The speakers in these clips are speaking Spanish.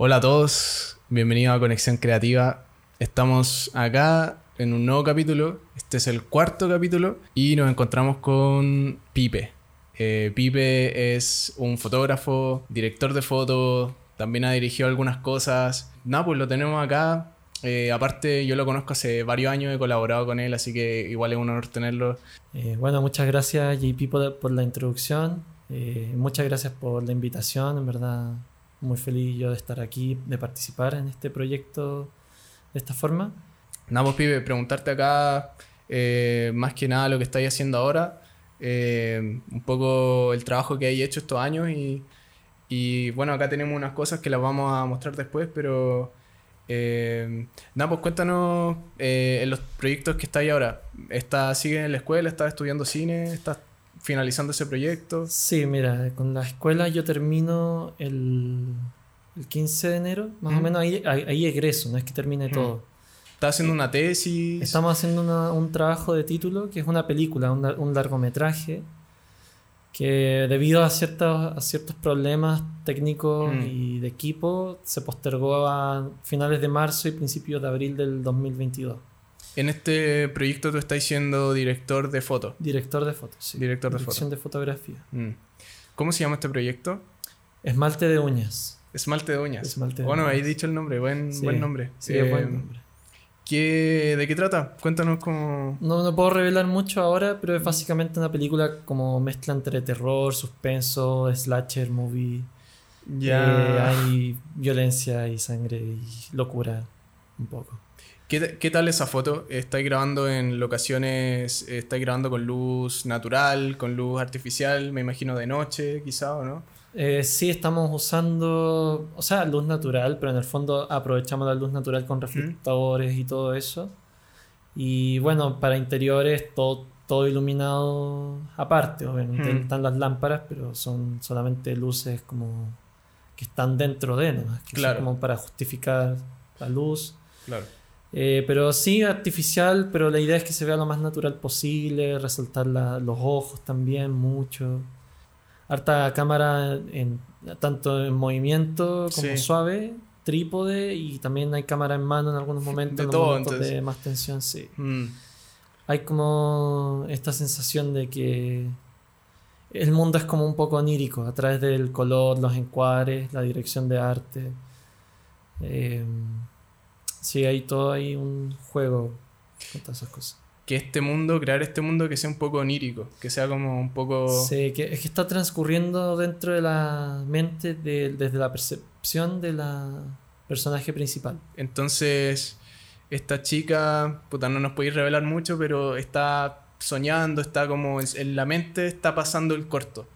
Hola a todos, bienvenidos a Conexión Creativa. Estamos acá en un nuevo capítulo, este es el cuarto capítulo y nos encontramos con Pipe. Eh, Pipe es un fotógrafo, director de fotos, también ha dirigido algunas cosas. Nada, pues lo tenemos acá. Eh, aparte, yo lo conozco hace varios años, he colaborado con él, así que igual es un honor tenerlo. Eh, bueno, muchas gracias JP por, por la introducción. Muchas gracias por la invitación, en verdad muy feliz yo de estar aquí, de participar en este proyecto de esta forma. Nada, pibe, preguntarte acá eh, más que nada lo que estáis haciendo ahora, eh, un poco el trabajo que hay hecho estos años y, y, bueno, acá tenemos unas cosas que las vamos a mostrar después, pero eh, nada, pues cuéntanos en los proyectos que estáis ahora. ¿Estás, ¿Sigues en la escuela? ¿Estás estudiando cine? ¿Estás finalizando ese proyecto? Sí, mira, con la escuela yo termino el, el 15 de enero, más o menos ahí, ahí, egreso, no es que termine todo. ¿Estás haciendo una tesis? Estamos haciendo una, un trabajo de título que es una película, un, un largometraje que debido a ciertos, a ciertos problemas técnicos y de equipo se postergó a finales de marzo y principios de abril del 2022. En este proyecto tú estás siendo director de foto. Director de foto, sí. Director de Dirección de fotografía. Mm. ¿Cómo se llama este proyecto? Esmalte de uñas. Esmalte de uñas. Esmalte de bueno, uñas. ahí dicho el nombre, buen, Sí. buen nombre. Sí, Eh, buen nombre. ¿qué- ¿De qué trata? Cuéntanos cómo... No, no puedo revelar mucho ahora, pero es básicamente una película como mezcla entre terror, suspenso, slasher movie. Ya... Eh, hay violencia y sangre y locura un poco. ¿Qué, qué tal esa foto? ¿Estáis grabando en locaciones, estáis grabando con luz natural, con luz artificial, me imagino de noche quizá o no? Eh, sí, estamos usando, o sea, luz natural, pero en el fondo aprovechamos la luz natural con reflectores y todo eso. Y bueno, para interiores todo, todo iluminado aparte, obviamente Mm. están las lámparas, pero son solamente luces como que están dentro de, ¿no? Que son Claro. como para justificar la luz. Claro. Eh, pero sí, artificial, pero la idea es que se vea lo más natural posible, resaltar la- los ojos también mucho. Harta cámara en, tanto en movimiento como Sí. suave, trípode y también hay cámara en mano en algunos momentos, De en todo, momentos entonces. de más tensión, sí. Mm. Hay como esta sensación de que el mundo es como un poco onírico a través del color, los encuadres, la dirección de arte. Eh, sí, hay todo ahí un juego con todas esas cosas. Que este mundo, crear este mundo que sea un poco onírico, que sea como un poco... Sí, que, es que está transcurriendo dentro de la mente de- desde la percepción de la personaje principal. Entonces, esta chica, puta, no nos podéis revelar mucho, pero está soñando, está como en, la mente, está pasando el corto.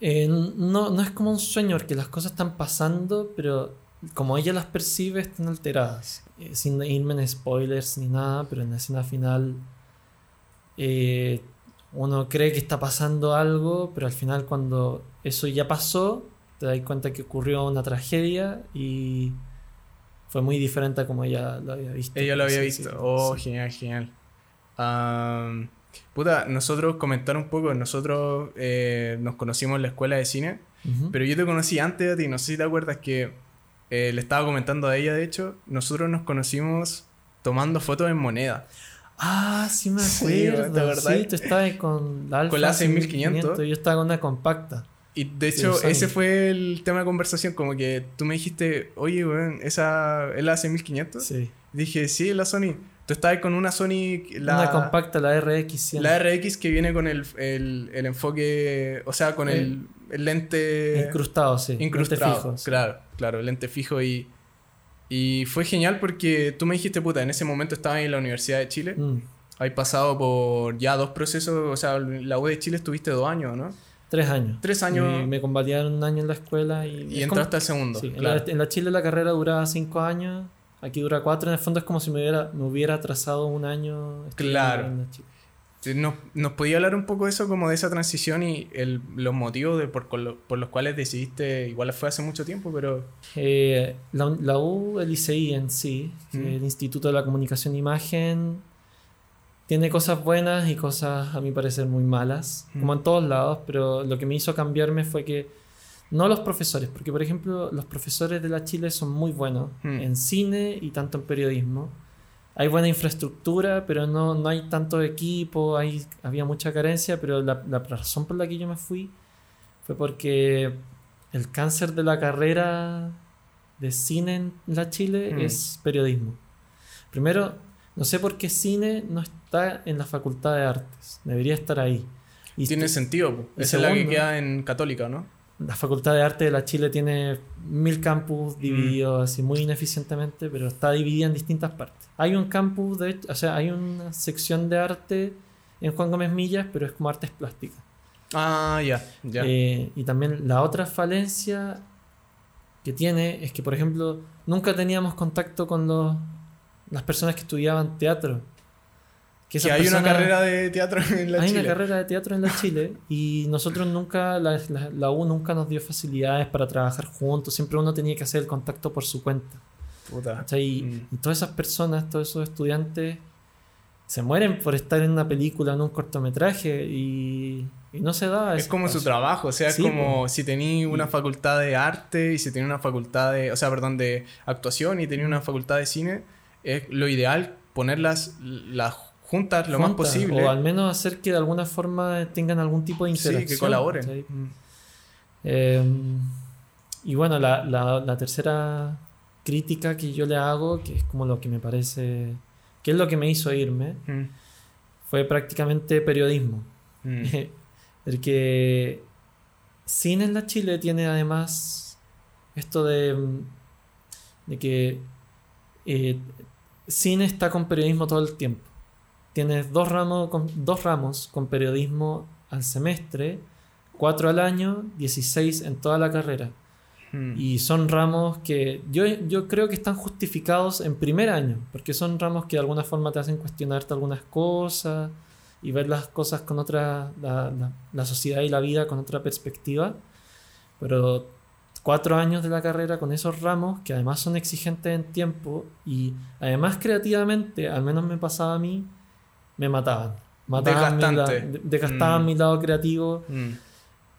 Eh, no, no es como un sueño, porque las cosas están pasando, pero como ella las percibe, están alteradas. Eh, sin irme en spoilers ni nada, pero en la escena final eh, uno cree que está pasando algo, pero al final cuando eso ya pasó, te das cuenta que ocurrió una tragedia y fue muy diferente a como ella lo había visto. Ella lo había visto. Oh, sí. genial, genial. Am, puta, nosotros comentar un poco, nosotros eh, nos conocimos en la escuela de cine, pero yo te conocí antes de ti, no sé si te acuerdas que eh, le estaba comentando a ella, de hecho, nosotros nos conocimos tomando fotos en moneda. Ah, sí me Sí, acuerdo. ¿te acordás? Sí, tú estabas con la Alfa Con la 6500. Yo estaba con una compacta. Y de Sí, hecho, ese fue el tema de conversación, como que tú me dijiste, oye, weón, esa es la 6500. Sí. Dije, sí, la Sony. Tú estabas con una Sony, la, Una compacta, la RX100. la RX que viene con el, el, el enfoque, o sea, con el, el lente Incrustado, sí. incrustado. fijo, sí. Claro, claro, lente fijo y, y fue genial porque tú me dijiste, puta, en ese momento estaba en la Universidad de Chile. Mm. Hay pasado por ya dos procesos, o sea, la U de Chile estuviste dos años, ¿no? Tres años. Tres años Y me convalidaron un año en la escuela y... y es como- entraste al segundo. Sí, en, claro. la, en la Chile la carrera duraba cinco años, aquí dura cuatro. En el fondo es como si me hubiera, me hubiera atrasado un año. Claro. en la Chile. ¿Nos, ¿Nos podía hablar un poco de eso, como de esa transición y el- los motivos de por, por los cuales decidiste, igual fue hace mucho tiempo, pero... Eh, la, la U, el ICI en sí, Mm. el Instituto de la Comunicación e Imagen, tiene cosas buenas y cosas, a mi parecer, muy malas, Mm. como en todos lados, pero lo que me hizo cambiarme fue que No los profesores, porque por ejemplo los profesores de la Chile son muy buenos Hmm. en cine y tanto en periodismo. Hay buena infraestructura, pero no, no hay tanto equipo, hay, había mucha carencia, pero la, la razón por la que yo me fui fue porque el cáncer de la carrera de cine en la Chile Hmm. es periodismo. Primero, no sé por qué cine no está en la Facultad de Artes, debería estar ahí. Y Tiene sentido. Esa es la que queda en Católica, ¿no? La Facultad de Arte de la Chile tiene mil campus Mm. divididos así muy ineficientemente, pero está dividida en distintas partes. Hay un campus, de hecho, o sea, hay una sección de arte en Juan Gómez Millas, pero es como artes plásticas. Ah, ya, ya. Eh, y también la otra falencia que tiene es que, por ejemplo, nunca teníamos contacto con los, las personas que estudiaban teatro. Que hay una carrera de teatro en la hay Chile. una carrera de teatro en la Chile y nosotros nunca, la, la- la U nunca nos dio facilidades para trabajar juntos, siempre uno tenía que hacer el contacto por su cuenta. Puta. Y, Mm. y todas esas personas, todos esos estudiantes se mueren por estar en una película, en un cortometraje y, y no se da. Es como su trabajo, o sea, es Sí, como si tenía una facultad de arte y si tenía una facultad de, o sea, perdón, de actuación y tenía una facultad de cine, es lo ideal ponerlas las juntas lo más posible. O al menos hacer que de alguna forma tengan algún tipo de sí, interacción. que colaboren. Mm. Eh, y bueno, la, la- la tercera crítica que yo le hago, que es como lo que me parece, que es lo que me hizo irme, Mm. fue prácticamente periodismo. Mm. Porque cine en la Chile tiene además esto de, de que eh, cine está con periodismo todo el tiempo. Tienes dos ramos, con, dos ramos con periodismo al semestre, cuatro al año, 16 en toda la carrera. Mm. Y son ramos que yo, yo creo que están justificados en primer año, porque son ramos que de alguna forma te hacen cuestionarte algunas cosas y ver las cosas con otra, la, la- la sociedad y la vida con otra perspectiva. Pero cuatro años de la carrera con esos ramos, que además son exigentes en tiempo y además creativamente, al menos me pasaba a mí, me mataban. Mataban mi, la- Desgastante. de- desgastaban Mm. mi lado creativo. Mm.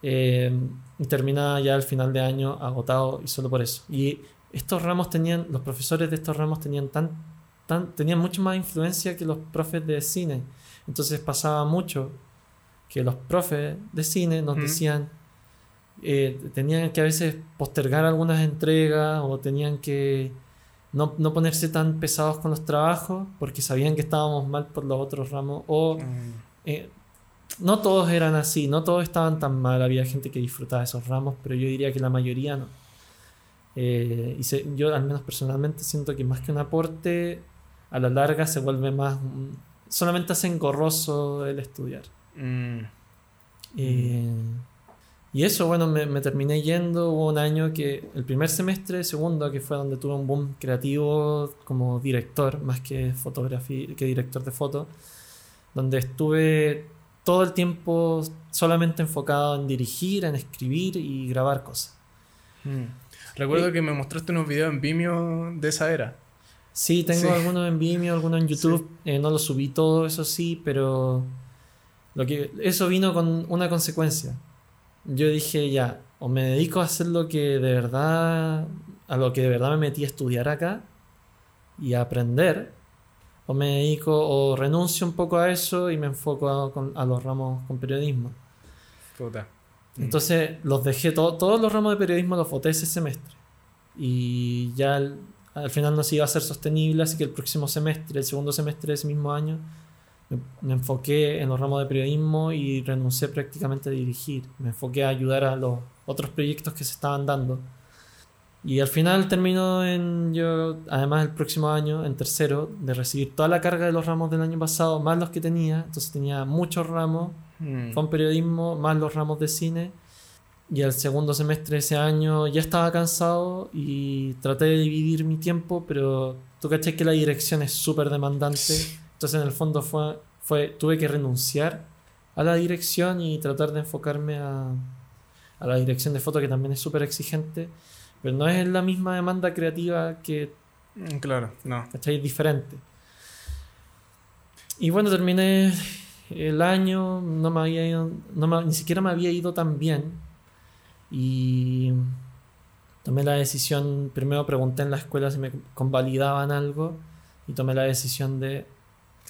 Eh, y terminaba ya al final de año agotado y solo por eso. Y estos ramos tenían, los profesores de estos ramos tenían tan, tan, tenían mucho más influencia que los profes de cine. Entonces pasaba mucho que los profes de cine nos Ujú. decían, eh, tenían que a veces postergar algunas entregas o tenían que no, no ponerse tan pesados con los trabajos porque sabían que estábamos mal por los otros ramos o Mm. eh, no todos eran así, no todos estaban tan mal, había gente que disfrutaba esos ramos, pero yo diría que la mayoría no. Eh, y se- yo al menos personalmente siento que más que un aporte, a la larga se vuelve más... solamente hace engorroso el estudiar. Mm. Eh, y eso, bueno, me, me terminé yendo. Hubo un año que, el primer semestre, segundo, que fue donde tuve un boom creativo como director, más que fotografía, que director de foto, donde estuve todo el tiempo solamente enfocado en dirigir, en escribir y grabar cosas. Mm. Recuerdo que me mostraste unos videos en Vimeo de esa era. Sí, tengo Sí. algunos en Vimeo, algunos en YouTube. Eh, no los subí todo, eso sí, pero lo que eso vino con una consecuencia. Yo dije ya, o me dedico a hacer lo que de verdad, a lo que de verdad me metí a estudiar acá y a aprender, o me dedico o renuncio un poco a eso y me enfoco a, con- a los ramos con periodismo. Puta. Mm. Entonces los dejé, to- todos los ramos de periodismo los voté ese semestre. Y ya al, al final no se iba a ser sostenible, así que el próximo semestre, el segundo semestre de ese mismo año, me, enfoqué en los ramos de periodismo y renuncié prácticamente a dirigir. Me enfoqué a ayudar a los otros proyectos que se estaban dando. Y al final terminó en yo, además el próximo año, en tercero, de recibir toda la carga de los ramos del año pasado, más los que tenía. Entonces tenía muchos ramos Mm. con periodismo más los ramos de cine. Y el segundo semestre de ese año ya estaba cansado y traté de dividir mi tiempo, pero tú caché que la dirección es súper demandante. Entonces en el fondo fue, fue, tuve que renunciar a la dirección y tratar de enfocarme a, a la dirección de foto, que también es súper exigente. Pero no es la misma demanda creativa que Mm, Claro, no. ¿cachai? Diferente. Y bueno, terminé el año, no me había ido, no me- ni siquiera me había ido tan bien. Y tomé la decisión, primero pregunté en la escuela si me convalidaban algo y tomé la decisión de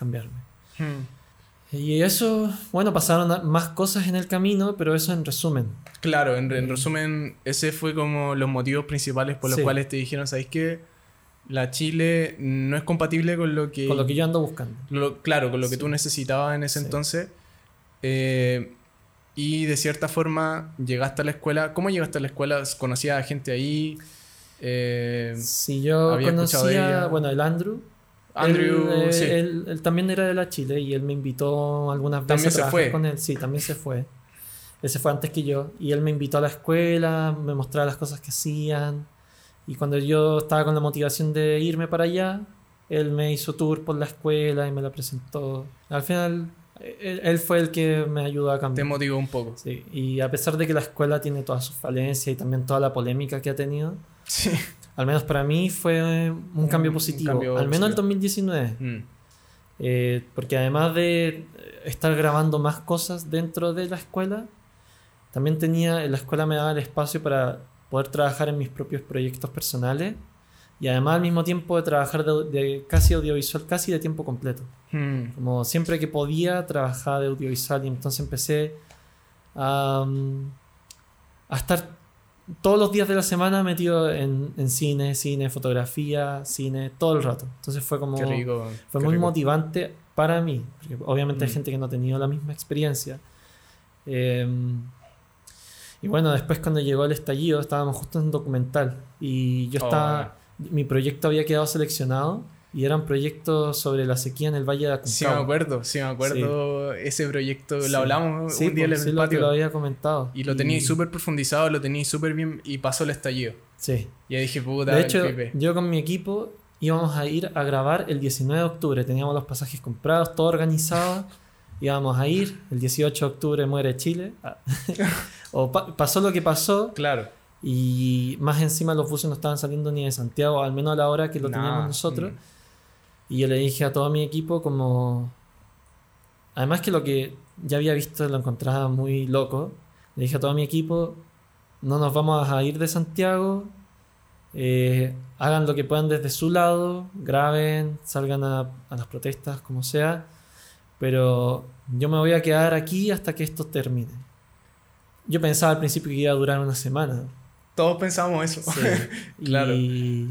cambiarme. Hmm. Y eso, bueno, pasaron más cosas en el camino, pero eso en resumen. Claro, en, en resumen, ese fue como los motivos principales por los Sí. cuales te dijeron, ¿sabéis qué? La Chile no es compatible con lo que... Con lo que yo ando buscando. lo- claro, con lo que Sí. tú necesitabas en ese Sí. entonces. Eh, y de cierta forma llegaste a la escuela. ¿Cómo llegaste a la escuela? ¿Conocías a gente ahí? Eh, Si yo Había escuchado de ella. conocía, bueno, el Andrew. Andrew, él, eh, sí. él- él también era de la Chile y él me invitó algunas veces También a se trabajar fue. con él. Sí, también se fue. Él se fue antes que yo y él me invitó a la escuela, me mostraba las cosas que hacían y cuando yo estaba con la motivación de irme para allá, él me hizo tour por la escuela y me la presentó. Al final, él, él fue el que me ayudó a te cambiar. motivó un poco. Sí, y a pesar de que la escuela tiene todas sus falencias y también toda la polémica que ha tenido, Sí. Al menos para mí fue un, cambio un positivo. cambio al menos el positivo. 2019. Mm. Eh, porque además de estar grabando más cosas dentro de la escuela, también tenía, la escuela me daba el espacio para poder trabajar en mis propios proyectos personales y además al mismo tiempo de trabajar de, de casi audiovisual, casi de tiempo completo. Mm. Como siempre que podía, trabajaba de audiovisual y entonces empecé a, mm, a estar todos los días de la semana metido en, en cine, cine, fotografía, cine, todo el rato. Entonces fue como... Qué rico. Fue qué muy rico. motivante para mí, porque obviamente hay Mm. gente que no ha tenido la misma experiencia. Eh, y bueno, después cuando llegó el estallido, estábamos justo en un documental y yo Oh, estaba, mi proyecto había quedado seleccionado y era un proyecto sobre la sequía en el Valle de Sí, me Aconcagua. acuerdo, sí, me acuerdo. Ese proyecto Sí. lo hablamos Sí, un día en pues, el sí, lo, patio. lo había comentado. Y lo teníais súper profundizado, lo teníais súper bien y pasó el estallido. Sí. Y ahí dije, puta, De hecho, Pipe. yo con mi equipo íbamos a ir a grabar el 19 de octubre. Teníamos los pasajes comprados, todo organizado. íbamos a ir. El 18 de octubre muere Chile. Ah. o pa- pasó lo que pasó. Claro. Y más encima los buses no estaban saliendo ni de Santiago, al menos a la hora que lo Nah, teníamos nosotros. mm. Y yo le dije a todo mi equipo como... Además que lo que ya había visto lo encontraba muy loco. Le dije a todo mi equipo, no nos vamos a ir de Santiago. eh, hagan lo que puedan desde su lado, graben, salgan a, a las protestas, como sea. Pero yo me voy a quedar aquí hasta que esto termine. Yo pensaba al principio que iba a durar una semana. Todos pensábamos eso. Sí. Claro. Y,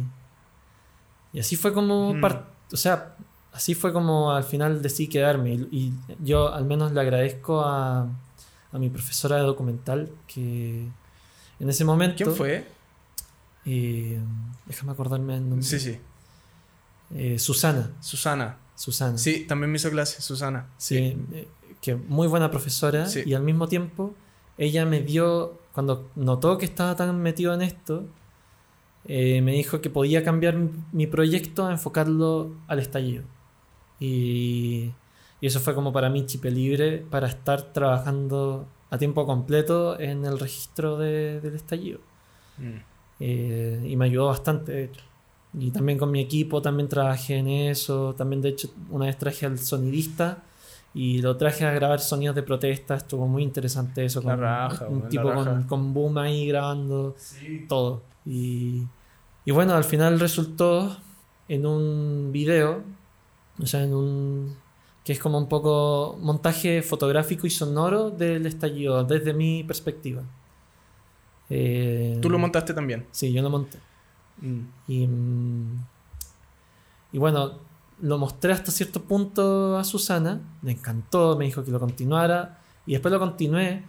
y así fue como, Mm. par- o sea, así fue como al final decidí quedarme. Y, y yo al menos le agradezco a, a mi profesora de documental que en ese momento... ¿Quién fue? eh, déjame acordarme el nombre. Sí, sí. Eh, Susana. Susana. Susana. Sí, también me hizo clase, Susana. Sí, eh, que muy buena profesora Sí. y al mismo tiempo ella me dio, cuando notó que estaba tan metido en esto, eh, me dijo que podía cambiar mi, proyecto a enfocarlo al estallido. Y, y eso fue como para mí chip libre para estar trabajando a tiempo completo en el registro de- del estallido. Mm. Eh, y me ayudó bastante, de hecho. Y también con mi equipo también trabajé en eso. También, de hecho, una vez traje al sonidista y lo traje a grabar sonidos de protesta. Estuvo muy interesante eso. Con raja, un tipo con, con boom ahí grabando todo. Y, y bueno, al final resultó en un video, o sea, en un. que es como un poco montaje fotográfico y sonoro del estallido, desde mi perspectiva. Eh, Tú lo montaste también. Sí, yo lo monté. Mm. Y, mm, y bueno, lo mostré hasta cierto punto a Susana, le encantó, me dijo que lo continuara, y después lo continué,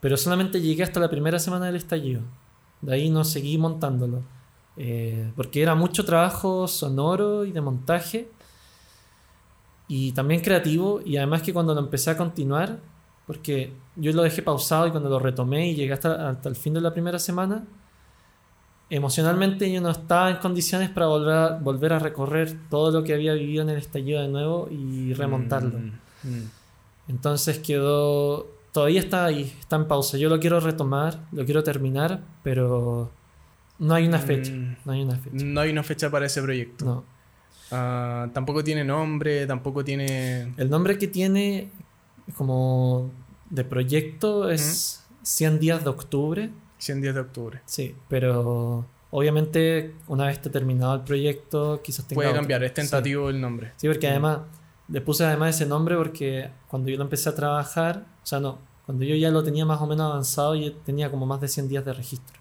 pero solamente llegué hasta la primera semana del estallido. De ahí no seguí montándolo, eh, porque era mucho trabajo sonoro y de montaje, y también creativo, y además que cuando lo empecé a continuar, porque yo lo dejé pausado y cuando lo retomé y llegué hasta, hasta el fin de la primera semana, emocionalmente yo no estaba en condiciones para volver a, volver a recorrer todo lo que había vivido en el estallido de nuevo y remontarlo. Mm, mm. Entonces quedó, todavía está ahí, está en pausa. Yo lo quiero retomar, lo quiero terminar, pero no hay una fecha. Mm. No hay una fecha. No hay una fecha para ese proyecto. No. Ah, tampoco tiene nombre, tampoco tiene... El nombre que tiene como de proyecto es 100 días de octubre, 100 días de octubre. Sí, pero obviamente una vez esté terminado el proyecto, quizás tenga Puede otro. cambiar, es Sí. tentativo el nombre. Sí, porque además le puse además ese nombre porque cuando yo lo empecé a trabajar, o sea, no, cuando yo ya lo tenía más o menos avanzado, yo tenía como más de 100 días de registro.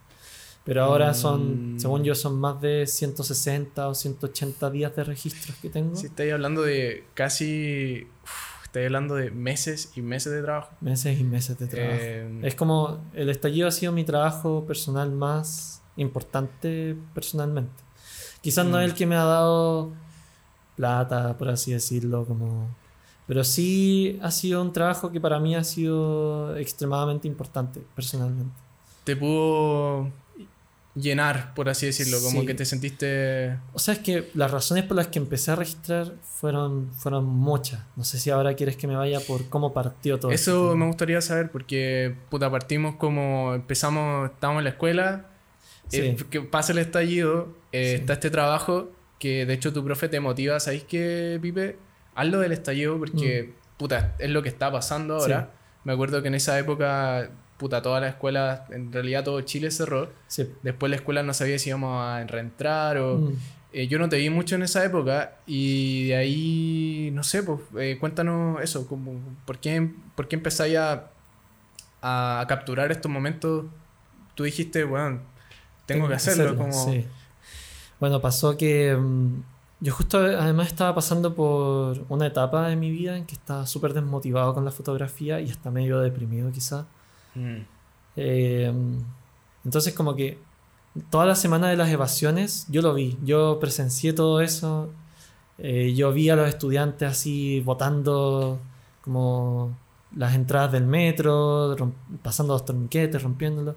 Pero ahora son, Mm. según yo, son más de 160 o 180 días de registros que tengo. Si estáis hablando de casi. uf, estáis hablando de meses y meses de trabajo. Meses y meses de trabajo. Eh, Es como el estallido ha sido mi trabajo personal más importante personalmente. Quizás no Mm. es el que me ha dado plata, por así decirlo, como... Pero sí ha sido un trabajo que para mí ha sido extremadamente importante personalmente. te pudo llenar, por así decirlo. Como Sí. que te sentiste. O sea, es que las razones por las que empecé a registrar fueron, fueron muchas. No sé si ahora quieres que me vaya por cómo partió todo este Eso me gustaría saber porque, puta, partimos como empezamos, estábamos en la escuela, Sí. eh, que pasa el estallido, eh, Sí. está este trabajo que de hecho tu profe te motiva, ¿sabéis qué, Pipe? Hazlo del estallido porque, puta, es lo que está pasando ahora. Mm. Me acuerdo que en esa época, puta, toda la escuela, en realidad todo Chile cerró. Sí. Después la escuela no sabía si íbamos a reentrar o... Mm. Eh, yo no te vi mucho en esa época y de ahí, no sé, pues eh, cuéntanos eso, como, ¿por, qué, ¿por qué empezáis a, a capturar estos momentos? Tú dijiste, bueno, tengo, que hacerlo, como... sí. Bueno, pasó que mm, yo justo además estaba pasando por una etapa de mi vida en que estaba súper desmotivado con la fotografía y hasta medio deprimido quizá. Mm, Eh, entonces como que toda la semana de las evasiones yo lo vi, yo presencié todo eso, eh, yo vi a los estudiantes así votando como las entradas del metro, pasando los torniquetes, rompiéndolos.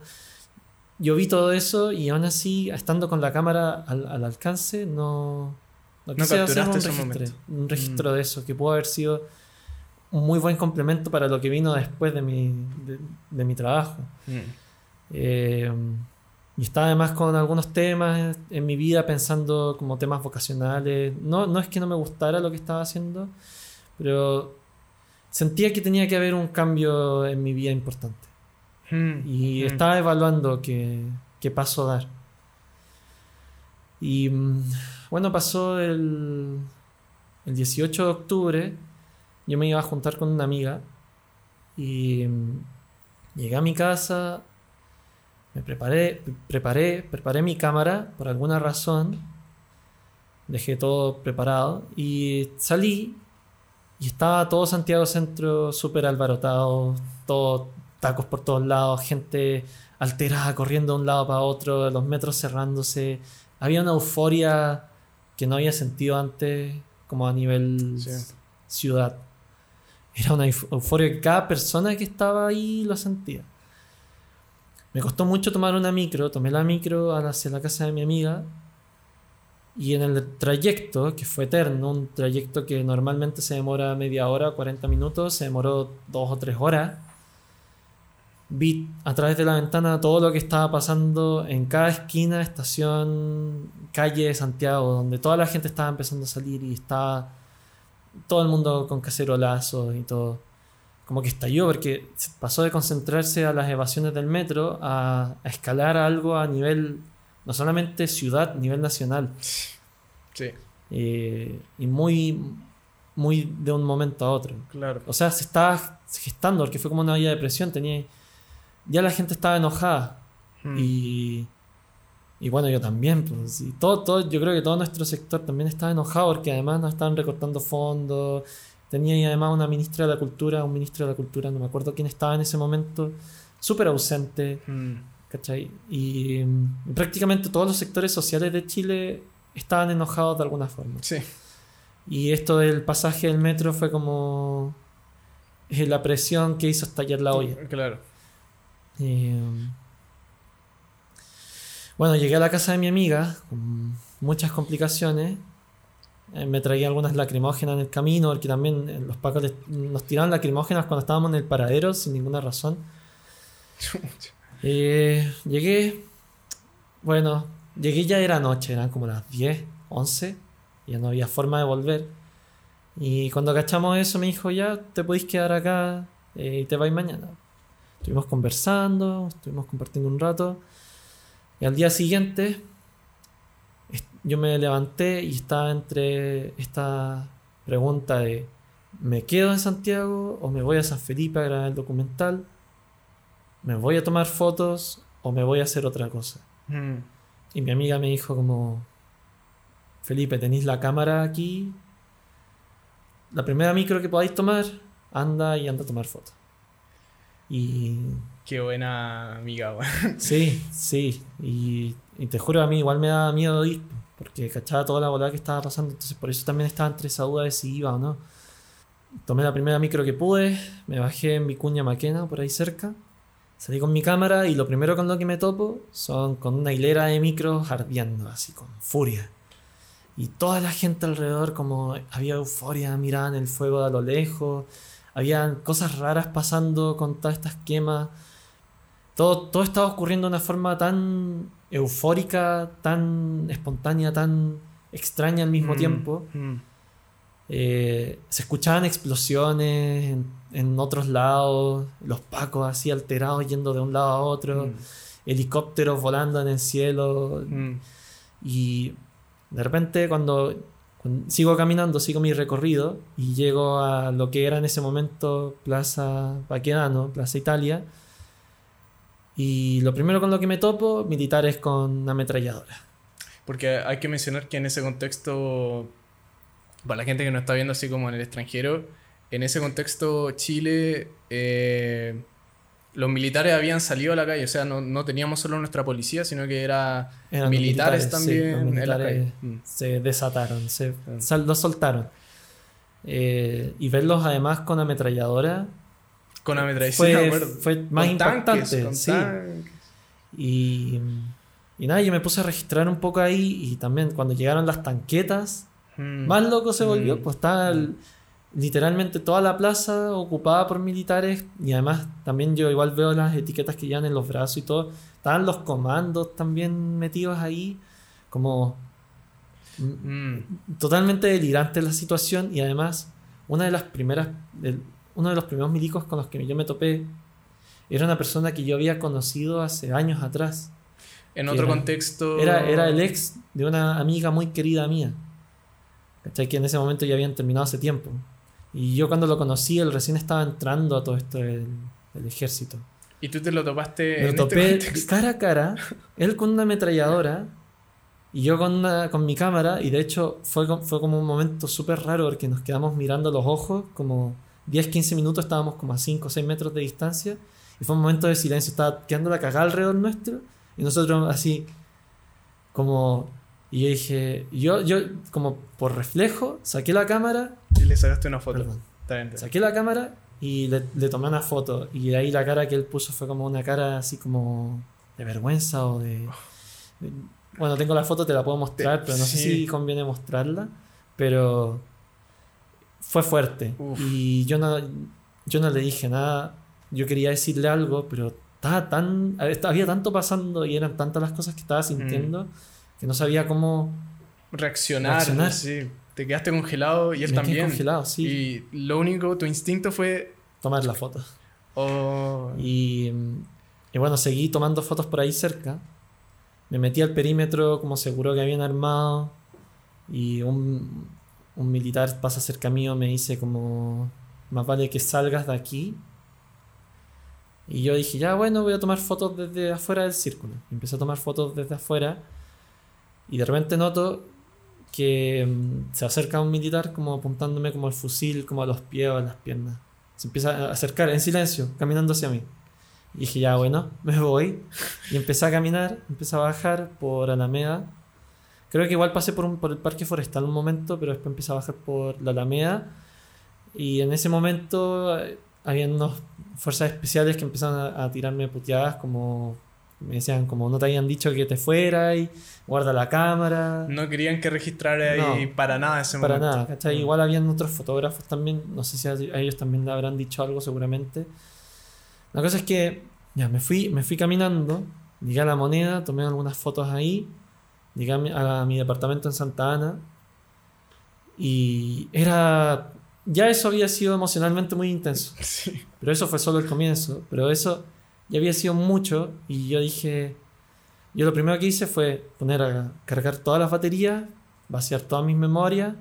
Yo vi todo eso y aún así, estando con la cámara al, al alcance, no, no quise hacer un registro, un registro de eso, que pudo haber sido muy buen complemento para lo que vino después de mi, de, de mi trabajo. mm. Eh, y estaba además con algunos temas en mi vida pensando como temas vocacionales. No, no es que no me gustara lo que estaba haciendo, pero sentía que tenía que haber un cambio en mi vida importante. Mm, Y mm. estaba evaluando qué, qué paso dar. Y bueno, pasó el, el 18 de octubre. Yo me iba a juntar con una amiga. Y mm, llegué a mi casa. Me preparé, preparé, preparé mi cámara por alguna razón. Dejé todo preparado. Y salí. Y estaba todo Santiago Centro súper albarotado. Todo tacos por todos lados, gente alterada corriendo de un lado para otro, los metros cerrándose. Había una euforia que no había sentido antes, como a nivel Sí. ciudad. Era una euf- euforia que cada persona que estaba ahí lo sentía. Me costó mucho tomar una micro, tomé la micro hacia la casa de mi amiga y en el trayecto, que fue eterno, un trayecto que normalmente se demora media hora, 40 minutos, se demoró dos o tres horas vi a través de la ventana todo lo que estaba pasando en cada esquina, estación, calle de Santiago, donde toda la gente estaba empezando a salir y estaba todo el mundo con cacerolazos y todo. Como que estalló porque pasó de concentrarse a las evasiones del metro a, a escalar a algo a nivel, no solamente ciudad, nivel nacional. Sí, Eh, y muy, muy de un momento a otro. claro. O sea, se estaba gestando porque fue como una olla de presión. Tenía, ya la gente estaba enojada. Mm. Y, y bueno, yo también. Pues, y todo, todo, yo creo que todo nuestro sector también estaba enojado porque además nos estaban recortando fondos. Tenía ahí además una ministra de la cultura, un ministro de la cultura, no me acuerdo quién estaba en ese momento, súper ausente. Mm. ¿cachai? Y mm, prácticamente todos los sectores sociales de Chile estaban enojados de alguna forma. Sí. Y esto del pasaje del metro fue como eh, la presión que hizo estallar la olla. Claro. Eh, bueno, llegué a la casa de mi amiga con muchas complicaciones. Eh, me traía algunas lacrimógenas en el camino, porque también eh, los pacos les- nos tiraban lacrimógenas cuando estábamos en el paradero sin ninguna razón. Eh, llegué, bueno, llegué ya era noche, eran como las 10, 11, ya no había forma de volver. Y cuando cachamos eso me dijo, ya te podéis quedar acá eh, y te vais mañana. Estuvimos conversando, estuvimos compartiendo un rato. Y al día siguiente yo me levanté y estaba entre esta pregunta de ¿me quedo en Santiago o me voy a San Felipe a grabar el documental? ¿Me voy a tomar fotos o me voy a hacer otra cosa? Mm. Y mi amiga me dijo como, Felipe, tenéis la cámara aquí. La primera micro que podáis tomar, anda y anda a tomar fotos. Y Qué buena amiga, weón. sí, sí. Y, te juro, a mí igual me daba miedo ir, porque cachaba toda la volada que estaba pasando. Entonces por eso también estaba entre esa duda de si iba o no. Tomé la primera micro que pude, me bajé en Vicuña Maquena, por ahí cerca. Salí con mi cámara y lo primero con lo que me topo son con una hilera de micros ardiendo, así con furia. Y toda la gente alrededor, como había euforia, miraban el fuego a lo lejos, habían cosas raras pasando con todas estas quemas. Todo, todo estaba ocurriendo de una forma tan eufórica, tan espontánea, tan extraña al mismo Mm, tiempo. mm. Eh, se escuchaban explosiones en, en otros lados, los pacos así alterados yendo de un lado a otro, Mm. helicópteros volando en el cielo. Y de repente cuando, cuando sigo caminando, sigo mi recorrido y llego a lo que era en ese momento Plaza Baquedano, Plaza Italia. Y lo primero con lo que me topo, militares con ametralladora. Porque hay que mencionar que en ese contexto, para la gente que no está viendo así como en el extranjero, en ese contexto Chile, eh, los militares habían salido a la calle, o sea, no, no teníamos solo nuestra policía, sino que era Eran militares, sí, también los en la militares calle. Mm. se desataron, se sal- los soltaron. Eh, y verlos además con ametralladora Con fue, fue más Con tanques, impactante. con sí. tanques. Y, y nada, yo me puse a registrar un poco ahí y también cuando llegaron las tanquetas, Mm. más loco se volvió, Mm. pues estaba el- literalmente toda la plaza ocupada por militares y además también yo igual veo las etiquetas que llevan en los brazos y todo, estaban los comandos también metidos ahí, como mm, Mm. totalmente delirante la situación y además una de las primeras el- uno de los primeros milicos con los que yo me topé era una persona que yo había conocido hace años atrás En otro era- contexto. era, era el ex de una amiga muy querida mía ¿cachai? que en ese momento ya habían terminado hace tiempo y yo cuando lo conocí él recién estaba entrando a todo esto del, del ejército Y tú te lo topaste me lo en topé este contexto. cara a cara, él con una ametralladora y yo con, una- con mi cámara. Y de hecho fue, fue como un momento súper raro porque nos quedamos mirando los ojos, como 10-15 minutos estábamos como a 5 o 6 metros de distancia. Y fue un momento de silencio, estaba quedando la cagada alrededor nuestro. Y nosotros así, como... Y yo dije, yo, yo como por reflejo, saqué la cámara Y le sacaste una foto. Perdón. Saqué la cámara y le, le tomé una foto. Y de ahí la cara que él puso fue como una cara así como de vergüenza o de. de- bueno, tengo la foto, te la puedo mostrar, pero no sé si conviene mostrarla. Pero fue fuerte. Uf. Y yo no, yo no le dije nada. Yo quería decirle algo, pero estaba tan. Había tanto pasando y eran tantas las cosas que estaba sintiendo que no sabía cómo. Reaccionar, Reaccionar. sí. Te quedaste congelado y él me también. congelado, sí. Y lo único, tu instinto fue. Tomar la foto. Oh, Y, y bueno, seguí tomando fotos por ahí cerca. Me metí al perímetro como seguro que habían armado. Y un, un militar pasa cerca mío, me dice como, más vale que salgas de aquí. Y yo dije, ya bueno, voy a tomar fotos desde afuera del círculo. Y empecé a tomar fotos desde afuera. Y de repente noto que mm, se acerca un militar como apuntándome como el fusil, como a los pies o a las piernas. Se empieza a acercar en silencio, caminando hacia mí. Y dije, ya bueno, me voy. Y empecé a caminar, empecé a bajar por Alameda. Creo que igual pasé por, un, por el parque forestal un momento, pero después empecé a bajar por la Alameda. Y en ese momento eh, habían unas fuerzas especiales que empezaron a, a tirarme puteadas, como me decían, como no te habían dicho que te fuera y guarda la cámara. no querían que registrara ahí No. para nada ese Para momento. nada, ¿cachai? Mm. Igual habían otros fotógrafos también, no sé si a, a ellos también le habrán dicho algo seguramente. La cosa es que ya me fui, me fui caminando, llegué a la moneda, tomé algunas fotos ahí, llegué a mi, a mi departamento en Santa Ana y era ya eso había sido emocionalmente muy intenso. Sí. Pero eso fue solo el comienzo. Pero eso ya había sido mucho y yo dije, yo lo primero que hice fue poner a cargar todas las baterías, vaciar todas mis memorias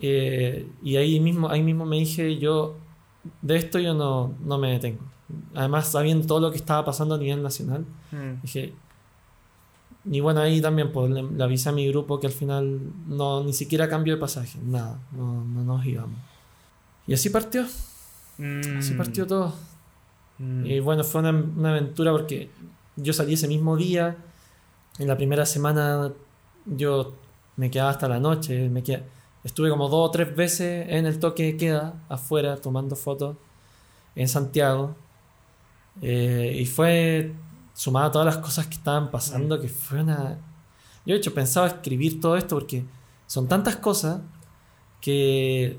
eh, y ahí mismo, ahí mismo me dije, yo de esto yo no, no me detengo. Además, sabiendo todo lo que estaba pasando a nivel nacional, Mm. dije... Y bueno, ahí también pues, le, le avisé a mi grupo que al final no, ni siquiera cambio de pasaje, nada, no, no nos íbamos. Y así partió, así Mm. partió todo. Mm. Y bueno, fue una, una aventura porque yo salí ese mismo día. En la primera semana yo me quedaba hasta la noche. Me estuve como dos o tres veces en el toque de queda, afuera, tomando fotos en Santiago. Eh, y fue sumado a todas las cosas que estaban pasando, que fue una... Yo de hecho pensaba escribir todo esto porque son tantas cosas que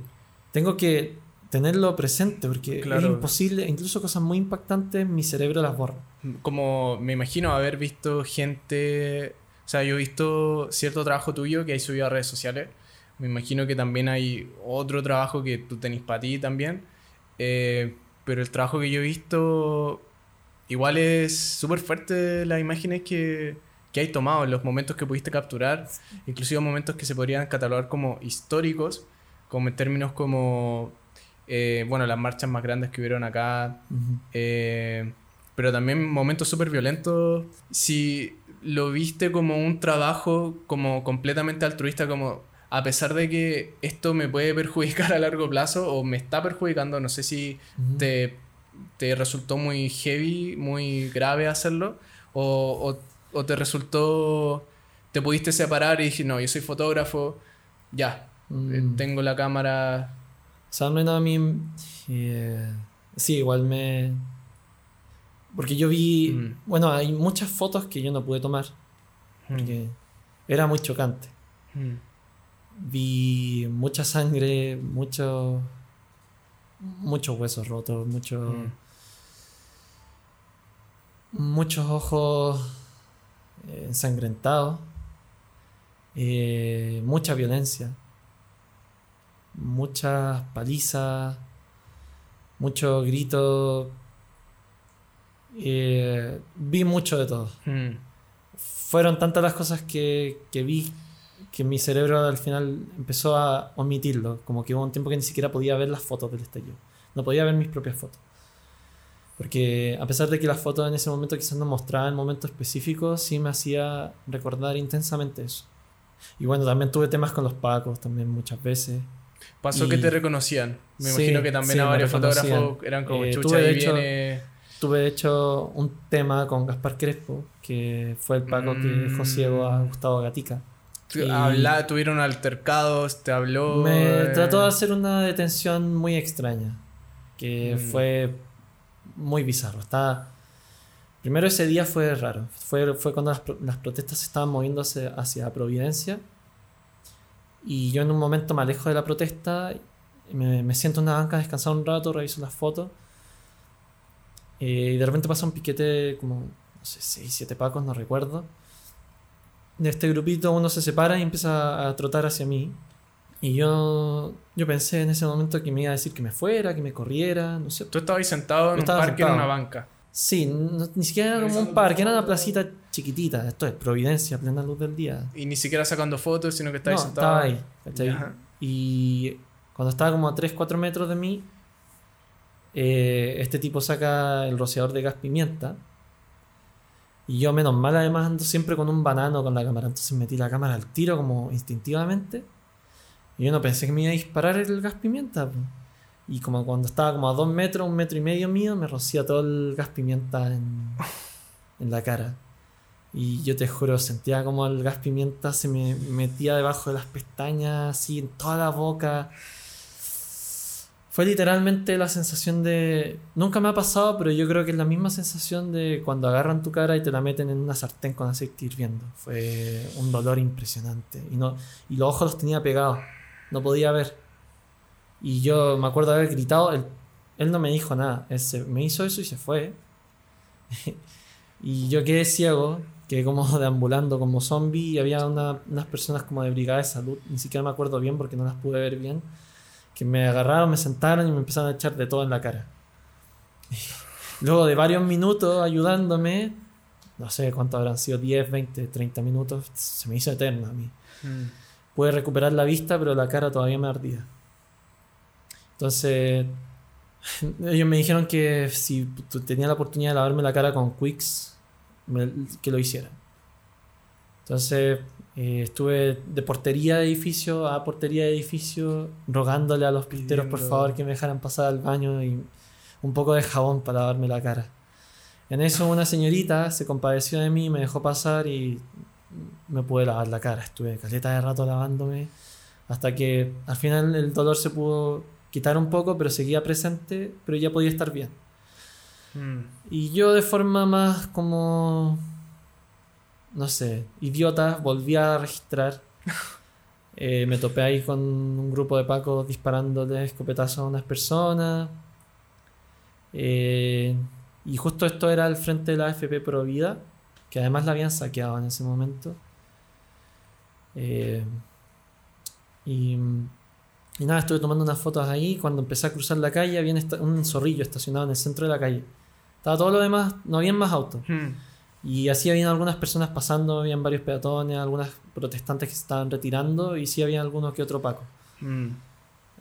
tengo que tenerlo presente porque es Claro. imposible, incluso cosas muy impactantes, mi cerebro las borra. Como me imagino haber visto gente. O sea, yo he visto cierto trabajo tuyo que hay subido a redes sociales. Me imagino que también hay otro trabajo que tú tenés para ti también. Eh, pero el trabajo que yo he visto. Igual es súper fuerte las imágenes que, que hay tomado, los momentos que pudiste capturar, inclusive momentos que se podrían catalogar como históricos, como en términos como, eh, bueno, las marchas más grandes que hubieron acá, eh, pero también momentos súper violentos. Si lo viste como un trabajo como completamente altruista, como a pesar de que esto me puede perjudicar a largo plazo o me está perjudicando, no sé si te, te resultó muy heavy, muy grave hacerlo, o, o- o te resultó, te pudiste separar y dije, no, yo soy fotógrafo, ya, eh, Mm. tengo la cámara. O sea, al menos a mí. eh, sí, igual me. Porque yo vi. Mm. Bueno, hay muchas fotos que yo no pude tomar. Porque era muy chocante. Mm. Vi mucha sangre, mucho. Muchos huesos rotos, mucho, Mm. muchos ojos eh, ensangrentados, eh, mucha violencia, muchas palizas, mucho grito. eh, vi mucho de todo. Mm. Fueron tantas las cosas que, que vi que mi cerebro al final empezó a omitirlo. Como que hubo un tiempo que ni siquiera podía ver las fotos del estallido. No podía ver mis propias fotos. Porque a pesar de que las fotos en ese momento quizás no mostraban el momento específico, sí me hacía recordar intensamente eso. Y bueno, también tuve temas con los pacos también muchas veces. Pasó Y- que te reconocían. Me Sí, imagino que también sí, a varios fotógrafos eran como Eh, chucha tuve, de hecho, viene. Tuve de hecho un tema con Gaspar Crespo, que fue el paco que dejó ciego a Gustavo Gatica. Y- habla- tuvieron altercados, te habló. Me eh, trató de hacer una detención muy extraña, que Mm. fue muy bizarro. Estaba... Primero ese día fue raro, fue, fue cuando las, las protestas se estaban moviendo hacia, hacia Providencia y yo en un momento me alejo de la protesta, me, me siento en una banca a descansar un rato, reviso las fotos eh, y de repente pasa un piquete como, no sé, 6, 7 pacos, no recuerdo. De este grupito uno se separa y empieza a trotar hacia mí. Y yo, yo pensé en ese momento que me iba a decir que me fuera, que me corriera, no sé. Tú estabas ahí sentado en Yo un estaba parque en sentado. una banca. Sí, no- ni siquiera era como un parque, era una placita chiquitita. Esto es Providencia, plena luz del día. Y ni siquiera sacando fotos, sino que estabas no, sentado. estaba ahí. ¿cachai? Y cuando estaba como a 3-4 metros de mí, eh, este tipo saca el rociador de gas pimienta. Y yo, menos mal, además ando siempre con un banano con la cámara. Entonces metí la cámara al tiro como instintivamente. Y yo no pensé que me iba a disparar el gas pimienta. Y como cuando estaba como a 2 metros, un metro y medio mío, me rocía todo el gas pimienta en, en la cara. Y yo te juro, sentía como el gas pimienta se me metía debajo de las pestañas, así en toda la boca. Fue literalmente la sensación de. Nunca me ha pasado, pero yo creo que es la misma sensación de cuando agarran tu cara y te la meten en una sartén con aceite hirviendo. Fue un dolor impresionante. Y, no, los ojos los tenía pegados. No podía ver. Y yo me acuerdo de haber gritado. Él, no me dijo nada. Me hizo eso y se fue. y yo quedé ciego. Quedé como deambulando como zombie. Y había una- unas personas como de brigada de salud. Ni siquiera me acuerdo bien porque no las pude ver bien. Que me agarraron, me sentaron y me empezaron a echar de todo en la cara. Luego de varios minutos ayudándome, no sé cuánto habrán sido, 10, 20, 30 minutos, se me hizo eterno a mí. Mm. Pude recuperar la vista, pero la cara todavía me ardía. Entonces, ellos me dijeron que si tenía la oportunidad de lavarme la cara con Quicks, me- que lo hiciera. Entonces, eh, estuve de portería de edificio a portería de edificio, rogándole a los porteros por favor que me dejaran pasar al baño y un poco de jabón para lavarme la cara. En eso una señorita se compadeció de mí, me dejó pasar y me pude lavar la cara. Estuve caleta de rato lavándome hasta que al final el dolor se pudo quitar un poco, pero seguía presente, pero ya podía estar bien. Mm. Y yo de forma más como, no sé, idiota, volví a registrar. Eh, me topé ahí con un grupo de pacos disparándole escopetazos a unas personas. Eh, y justo esto era el frente de la AFP Pro Vida, que además la habían saqueado en ese momento. Eh, y, y nada, estuve tomando unas fotos ahí. Cuando empecé a cruzar la calle, había un zorrillo estacionado en el centro de la calle. Estaba todo lo demás, no habían más autos. Mm. Y así habían algunas personas pasando, habían varios peatones, algunas protestantes que se estaban retirando y sí había algunos que otro Paco. Mm.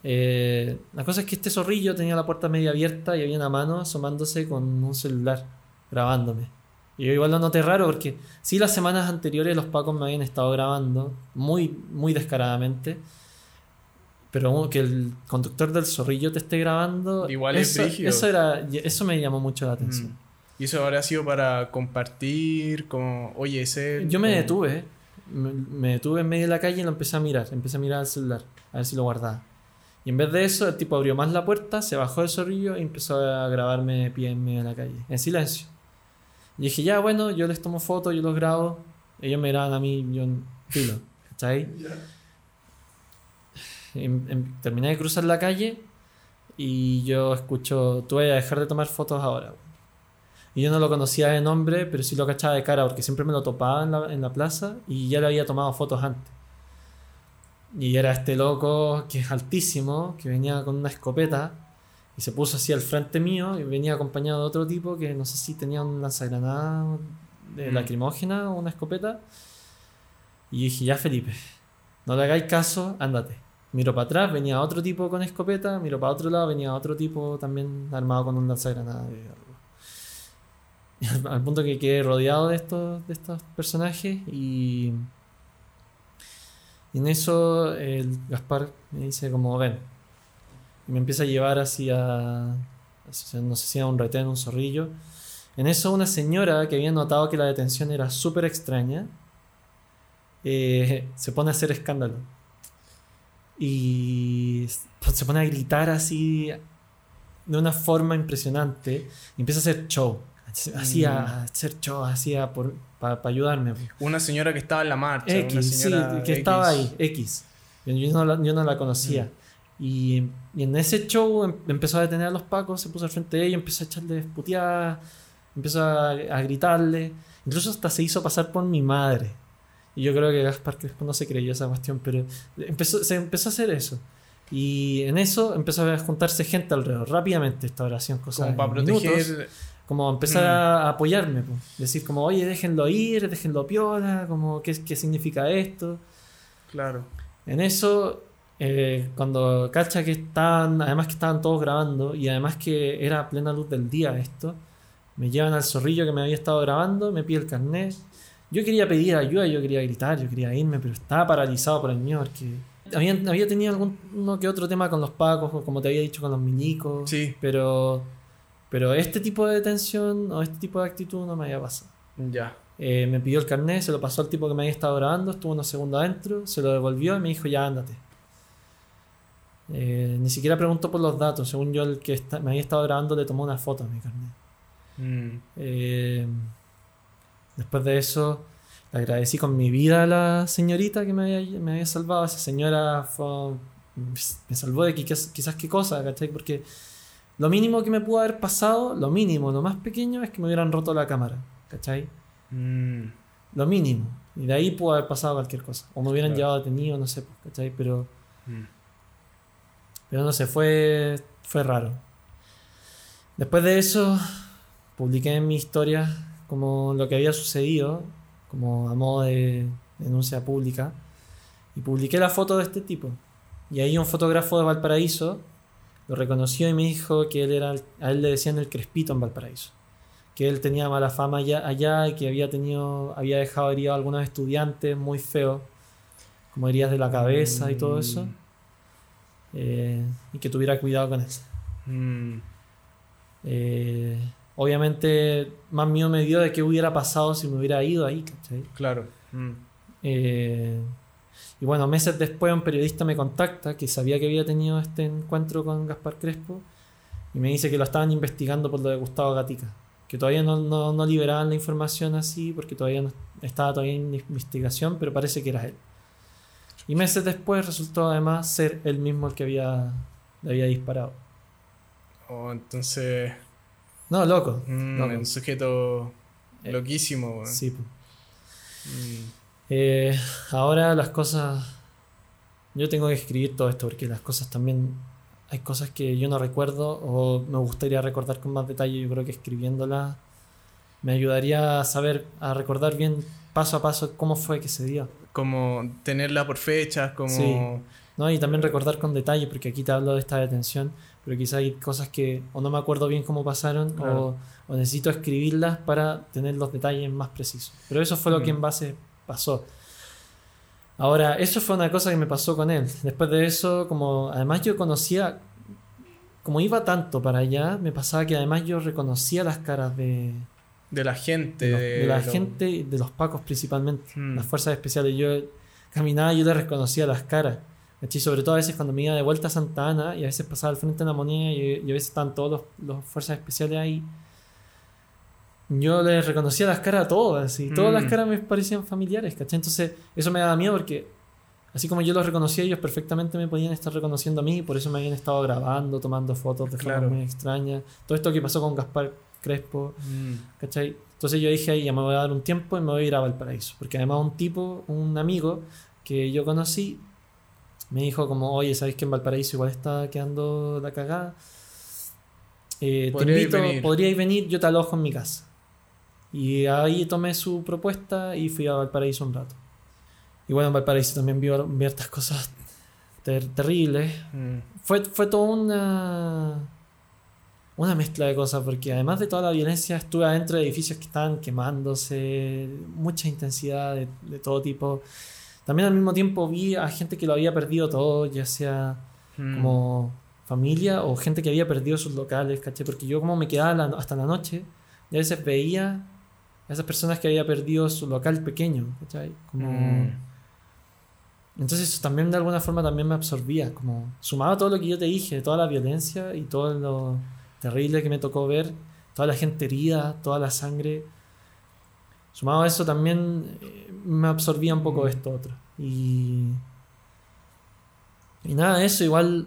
Eh, la cosa es que este zorrillo tenía la puerta media abierta y había una mano asomándose con un celular grabándome. Y yo igual lo noté raro porque sí las semanas anteriores los pacos me habían estado grabando muy, muy descaradamente. Pero que el conductor del zorrillo te esté grabando. Igual es eso, brígido. eso era Eso me llamó mucho la atención. Mm. Y eso habrá sido para compartir, como, oye, ese. Yo me como- detuve, me, me detuve en medio de la calle y lo empecé a mirar, empecé a mirar el celular, a ver si lo guardaba. Y en vez de eso, el tipo abrió más la puerta, se bajó del zorrillo y empezó a grabarme de pie en medio de la calle, en silencio. Y dije, ya, bueno, yo les tomo fotos, yo los grabo, ellos me graban a mí, yo filo, ¿cachai? Em- em- terminé de cruzar la calle y yo escucho, tú vas a dejar de tomar fotos ahora. Güey". Y yo no lo conocía de nombre, pero sí lo cachaba de cara porque siempre me lo topaba en la, en la plaza y ya le había tomado fotos antes. Y era este loco que es altísimo, que venía con una escopeta y se puso así al frente mío y venía acompañado de otro tipo que no sé si tenía un lanzagranada de Mm. lacrimógena o una escopeta. Y dije, ya Felipe, no le hagáis caso, ándate. Miro para atrás, venía otro tipo con escopeta, miro para otro lado, venía otro tipo también armado con un lanzagranada al, punto que quedé rodeado de estos, de estos personajes y, en eso Gaspar me dice como ven me empieza a llevar hacia, hacia, no sé si a un retén, un zorrillo. En eso una señora que había notado que la detención era súper extraña eh, se pone a hacer escándalo y se pone a gritar así de una forma impresionante y empieza a hacer show. Así a, a hacer show, así a por, para ayudarme. Una señora que estaba en la marcha. una X, sí, señora que X. estaba ahí, X. Yo, yo no, la, yo no la conocía. Y, y en ese show em- empezó a detener a los pacos, se puso al frente de ella, empezó a echarle puteadas, empezó a, a gritarle. Incluso hasta se hizo pasar por mi madre. Y yo creo que Gaspar Crespo no se creyó esa cuestión, pero empezó, se empezó a hacer eso. Y en eso empezó a juntarse gente alrededor, rápidamente esta oración, cosa Como para proteger. Como empezar Mm. a apoyarme, po. decir como, oye, déjenlo ir, déjenlo piola, como, ¿qué, qué significa esto? Claro. En eso, eh, cuando cacha que estaban, además que estaban todos grabando y además que era a plena luz del día esto, me llevan al zorrillo que me había estado grabando, me pide el carnet. Yo quería pedir ayuda, yo quería gritar, yo quería irme, pero estaba paralizado por el mío, porque habían, había tenido algún uno que otro tema con los pacos, como te había dicho, con los milicos. Sí. Pero, pero este tipo de detención o este tipo de actitud no me había pasado. Ya. Eh, me pidió el carnet, se lo pasó al tipo que me había estado grabando, estuvo unos segundos adentro, se lo devolvió y me dijo, ya ándate. Eh, ni siquiera preguntó por los datos, según yo el que está- me había estado grabando le tomó una foto a mi carnet. Mm. Eh, después de eso, le agradecí con mi vida a la señorita que me había, me había salvado. Esa señora fue- me salvó de quizás, quizás qué cosa, ¿cachai? Porque lo mínimo que me pudo haber pasado, lo mínimo, lo más pequeño, es que me hubieran roto la cámara, ¿cachai? Mm. Lo mínimo. Y de ahí pudo haber pasado cualquier cosa. O me hubieran Claro. llevado detenido, no sé, pues, ¿cachai? Pero, Mm. Pero no sé, fue, fue raro. Después de eso, publiqué en mi historia como lo que había sucedido, como a modo de denuncia pública, y publiqué la foto de este tipo. Y ahí un fotógrafo de Valparaíso lo reconoció y me dijo que él era, a él le decían el crespito en Valparaíso, que él tenía mala fama allá, allá y que había tenido, había dejado herido a algunos estudiantes muy feos, como heridas de la cabeza y todo eso, Mm. eh, y que tuviera cuidado con eso. Mm. Eh, obviamente, más miedo me dio de qué hubiera pasado si me hubiera ido ahí, ¿cachai? Claro. Mm. Eh, y bueno, meses después un periodista me contacta que sabía que había tenido este encuentro con Gaspar Crespo y me dice que lo estaban investigando por lo de Gustavo Gatica. Que todavía no, no- no liberaban la información así porque todavía no estaba todavía en investigación, pero parece que era él. Y meses después resultó además ser él mismo el que había, le había disparado. Oh, entonces. No, loco. mm, loco. un sujeto Eh, loquísimo, weón. Sí. Mm. Eh, ahora las cosas. Yo tengo que escribir todo esto porque las cosas también. Hay cosas que yo no recuerdo o me gustaría recordar con más detalle. Yo creo que escribiéndolas me ayudaría a saber, a recordar bien paso a paso cómo fue que se dio. Como tenerla por fechas, como. Sí. ¿no? Y también recordar con detalle, porque aquí te hablo de esta detención, pero quizá hay cosas que o no me acuerdo bien cómo pasaron Claro. o, o necesito escribirlas para tener los detalles más precisos. Pero eso fue lo que Mm. en base pasó. Ahora, eso fue una cosa que me pasó con él. Después de eso, como además yo conocía, como iba tanto para allá, me pasaba que además yo reconocía las caras de, De la gente. de, los- de la gente, y de los pacos principalmente, Mm. las fuerzas especiales. Yo caminaba y yo les reconocía las caras. ¿cachai? Sobre todo a veces cuando me iba de vuelta a Santa Ana y a veces pasaba al frente de la moneda y, y a veces estaban todos los, los fuerzas especiales ahí. Yo les reconocía las caras a todas y todas Mm. las caras me parecían familiares, ¿cachai? Entonces eso me daba miedo porque así como yo los reconocía, ellos perfectamente me podían estar reconociendo a mí y por eso me habían estado grabando, tomando fotos de Claro. formas muy extrañas. Todo esto que pasó con Gaspar Crespo, Mm. ¿Cachai? Entonces yo dije, ahí ya me voy a dar un tiempo y me voy a ir a Valparaíso. Porque además un tipo, un amigo que yo conocí, me dijo como, oye, ¿sabéis que en Valparaíso igual está quedando la cagada? Eh, te invito, venir. podríais venir, yo te alojo en mi casa. Y ahí tomé su propuesta y fui a Valparaíso un rato. Y bueno, en Valparaíso también vi, hartas cosas ter- terribles. Mm. Fue, fue toda una, una mezcla de cosas, porque además de toda la violencia, estuve adentro de edificios que estaban quemándose, mucha intensidad de, de todo tipo. También al mismo tiempo vi a gente que lo había perdido todo, ya sea Mm. como familia o gente que había perdido sus locales, ¿caché? Porque yo como me quedaba la- hasta la noche, y a veces veía a esas personas que había perdido su local pequeño, ¿cachai? Como... Mm. Entonces eso también de alguna forma también me absorbía, como sumado a todo lo que yo te dije, toda la violencia y todo lo terrible que me tocó ver, toda la gente herida, toda la sangre, sumado a eso también eh, me absorbía un poco Mm. esto otro. Y, y nada, eso igual...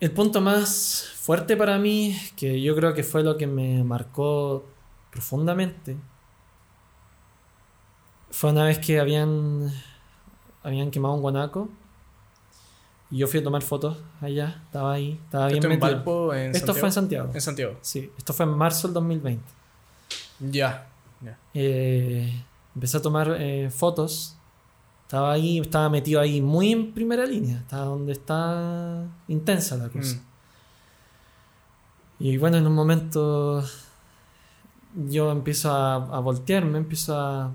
El punto más fuerte para mí, que yo creo que fue lo que me marcó profundamente, fue una vez que habían habían quemado un guanaco y yo fui a tomar fotos allá, estaba ahí, estaba bien ¿Esto en. Valpo? En Esto fue en Santiago? En Santiago. Sí, esto fue en marzo del 2020. Ya. ya. Eh, empecé a tomar eh, fotos. Estaba ahí, estaba metido ahí muy en primera línea, estaba donde está intensa la cosa. Mm. Y bueno, en un momento yo empiezo a, a voltearme, empiezo a,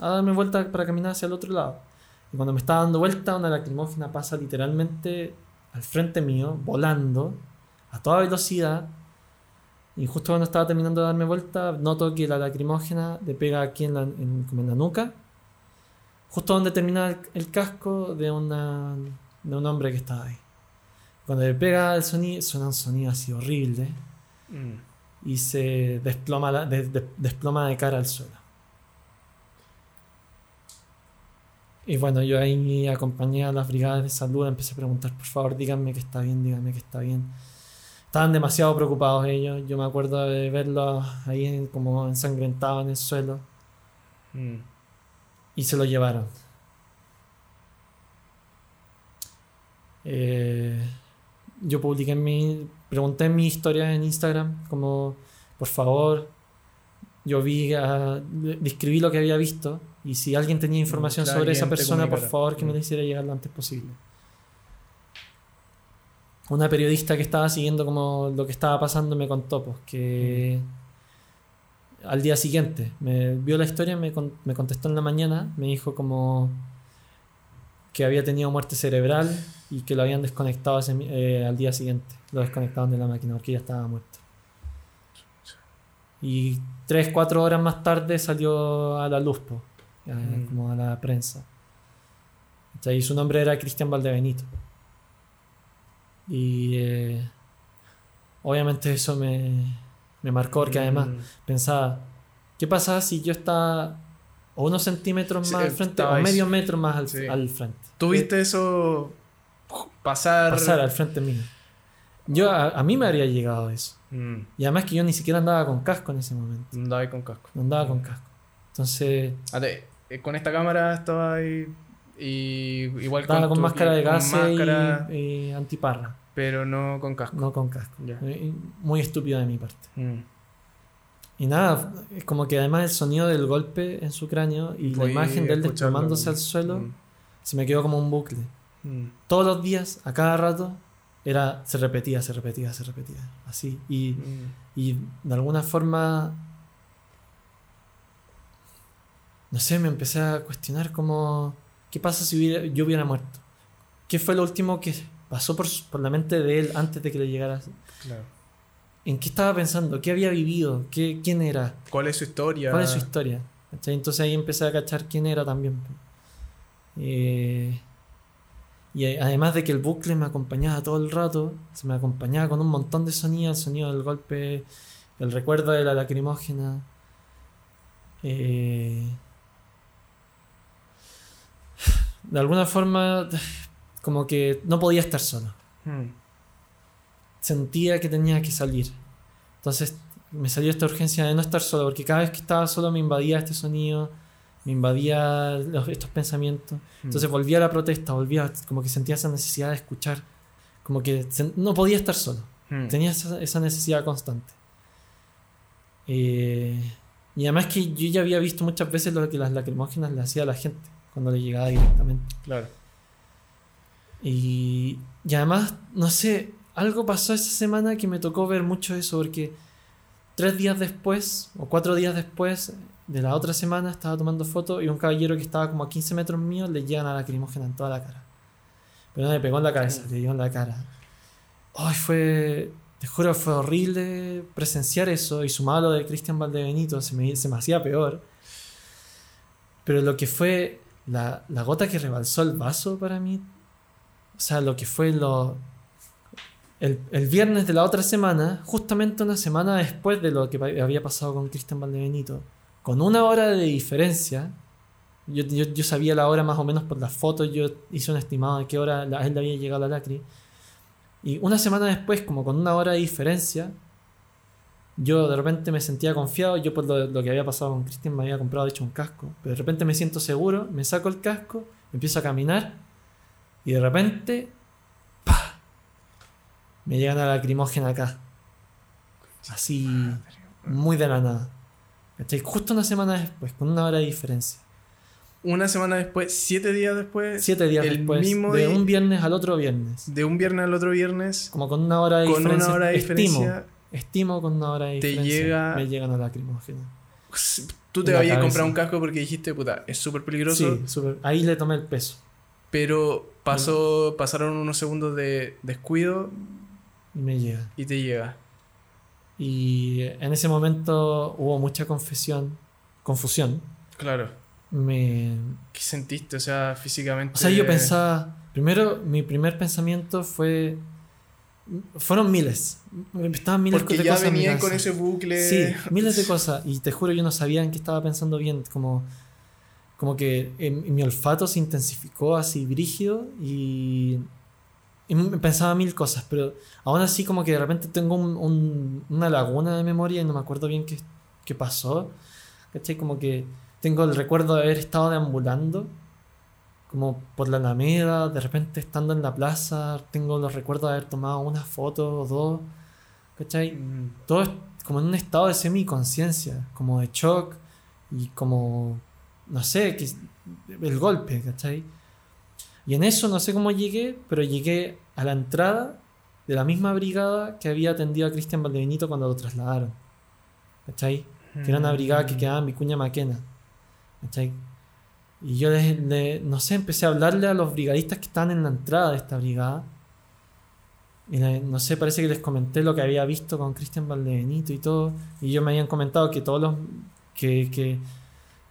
darme vuelta para caminar hacia el otro lado. Y cuando me estaba dando vuelta, una lacrimógena pasa literalmente al frente mío, volando, a toda velocidad. Y justo cuando estaba terminando de darme vuelta, noto que la lacrimógena le pega aquí en la, en- como en la nuca, justo donde termina el, el casco de, una, de un hombre que estaba ahí. Cuando le pega el sonido, suena un sonido así horrible Mm. Y se desploma, la- de- de- desploma de cara al suelo. Y bueno, yo ahí acompañé a las brigadas de salud, empecé a preguntar, por favor, díganme que está bien, díganme que está bien. Estaban demasiado preocupados ellos, yo me acuerdo de verlos ahí en- como ensangrentados en el suelo Mm. y se lo llevaron. Eh, yo publiqué mi. Pregunté en mi historia en Instagram, como, por favor, yo vi, a, describí lo que había visto y si alguien tenía información Claro, sobre esa persona, por favor, que me Mm. la hiciera llegar lo antes posible. Una periodista que estaba siguiendo como lo que estaba pasando me contó pues, que al día siguiente me vio la historia, me, con- me contestó en la mañana, me dijo como que había tenido muerte cerebral y que lo habían desconectado ese eh, al día siguiente. Lo desconectaban de la máquina porque ya estaba muerto. Y tres, cuatro horas más tarde salió a la luz, po, Mm. como a la prensa. ¿Cachai? Y su nombre era Cristian Valdebenito. Y eh, obviamente eso me, me marcó porque además Mm. pensaba, ¿qué pasa si yo estaba o unos centímetros Sí, más al frente o medio metro más al, Sí. al frente? ¿Tú viste eso pasar? Pasar al frente mío. Yo, a, a mí me habría llegado eso. Mm. Y además que yo ni siquiera andaba con casco en ese momento. Andaba ahí con casco. No andaba con casco. Entonces, eh, con esta cámara estaba ahí y igual estaba con tu- máscara de gas máscara, y, y antiparra. pero no con casco. No con casco. Ya. Eh, Muy estúpido de mi parte. Mm. Y nada, es como que además el sonido del golpe en su cráneo y la imagen de él desplomándose al suelo Mm. se me quedó como un bucle. Mm. Todos los días, a cada rato, era, se repetía, se repetía, se repetía. Así. Y, Mm. y de alguna forma, no sé, me empecé a cuestionar como, ¿qué pasa si hubiera- yo hubiera muerto? ¿Qué fue lo último que pasó por, por la mente de él antes de que le llegara? Claro. ¿En qué estaba pensando? ¿Qué había vivido? ¿Qué, ¿Quién era? ¿Cuál es su historia? ¿Cuál es su historia? ¿Cachai? Entonces ahí empecé a cachar quién era también. Eh, y además de que el bucle me acompañaba todo el rato, se me acompañaba con un montón de sonidos, el sonido del golpe, el recuerdo de la lacrimógena. Eh, de alguna forma, como que no podía estar solo Mm. Sentía que tenía que salir. Entonces me salió esta urgencia de no estar solo, porque cada vez que estaba solo me invadía este sonido, me invadía los- estos pensamientos. Entonces Mm. volvía a la protesta, volvía, como que sentía esa necesidad de escuchar, como que no podía estar solo, Mm. tenía esa, esa necesidad constante. Eh, y además que yo ya había visto muchas veces lo que las lacrimógenas le hacía a la gente cuando le llegaba directamente. Claro. Y, y además, no sé, algo pasó esa semana que me tocó ver mucho eso, porque tres días después, o cuatro días después de la otra semana, estaba tomando fotos y un caballero que estaba como a 15 metros mío le llegan a la lacrimógena en toda la cara. Pero no le pegó en la cabeza, le dio en la cara. Ay, fue. Te juro, fue horrible presenciar eso y sumado lo de Cristian Valdebenito, se me, se me hacía peor. Pero lo que fue la, la gota que rebalsó el vaso para mí, o sea, lo que fue lo. El, viernes de la otra semana, justamente una semana después de lo que había pasado con Cristian Valdebenito, con una hora de diferencia, yo, yo, sabía la hora más o menos por las fotos, yo hice un estimado de qué hora la- a él había llegado la lacri. Y una semana después, como con una hora de diferencia, yo de repente me sentía confiado. Yo, por lo, que había pasado con Cristian, me había comprado, hecho, un casco. Pero de repente me siento seguro, me saco el casco, empiezo a caminar. Y de repente. Me llegan a la lacrimógena acá. Así, muy de la nada. ¿Cachai? Justo una semana después, con una hora de diferencia. Una semana después, siete días después, Siete días el después, mismo de día- un viernes al otro viernes. de un viernes al otro viernes, Como con una hora de con diferencia. una hora de estimo, diferencia, estimo con una hora de te diferencia. llega- Me llegan a la lacrimógena. tú te habías comprado un casco porque dijiste, puta, es súper peligroso, Sí, súper. Ahí le tomé el peso. pero pasó, pasaron unos segundos de descuido Y me llega. y te llega. Y en ese momento hubo mucha confesión, confusión. Claro. Me, ¿Qué sentiste? O sea, físicamente. o sea, yo pensaba, primero, mi primer pensamiento fue, fueron miles, estaban miles Porque de ya cosas venían con ese bucle. Sí, miles de cosas. Y te juro, yo no sabía en qué estaba pensando bien. Como, como que en- mi olfato se intensificó así brígido y, y pensaba mil cosas. Pero aún así, como que de repente tengo un- un- una laguna de memoria y no me acuerdo bien qué, qué pasó. ¿Cachai? Como que tengo el recuerdo de haber estado deambulando como por la Alameda, de repente estando en la plaza, tengo los recuerdos de haber tomado una foto o dos, ¿cachai? Mm. Todo es como en un estado de semi-conciencia, como de shock y como, no sé, que, el golpe, ¿cachai? Y en eso no sé cómo llegué, pero llegué a la entrada de la misma brigada que había atendido a Cristian Valdebenito cuando lo trasladaron, ¿cachai? Que era una brigada que quedaba en Vicuña Maquena, ¿cachai? Y yo, les- le- no sé, empecé a hablarle a los brigadistas que estaban en la entrada de esta brigada. Y no sé, parece que les comenté lo que había visto con Cristian Valdebenito y todo. Y ellos me habían comentado que todos los. que, que,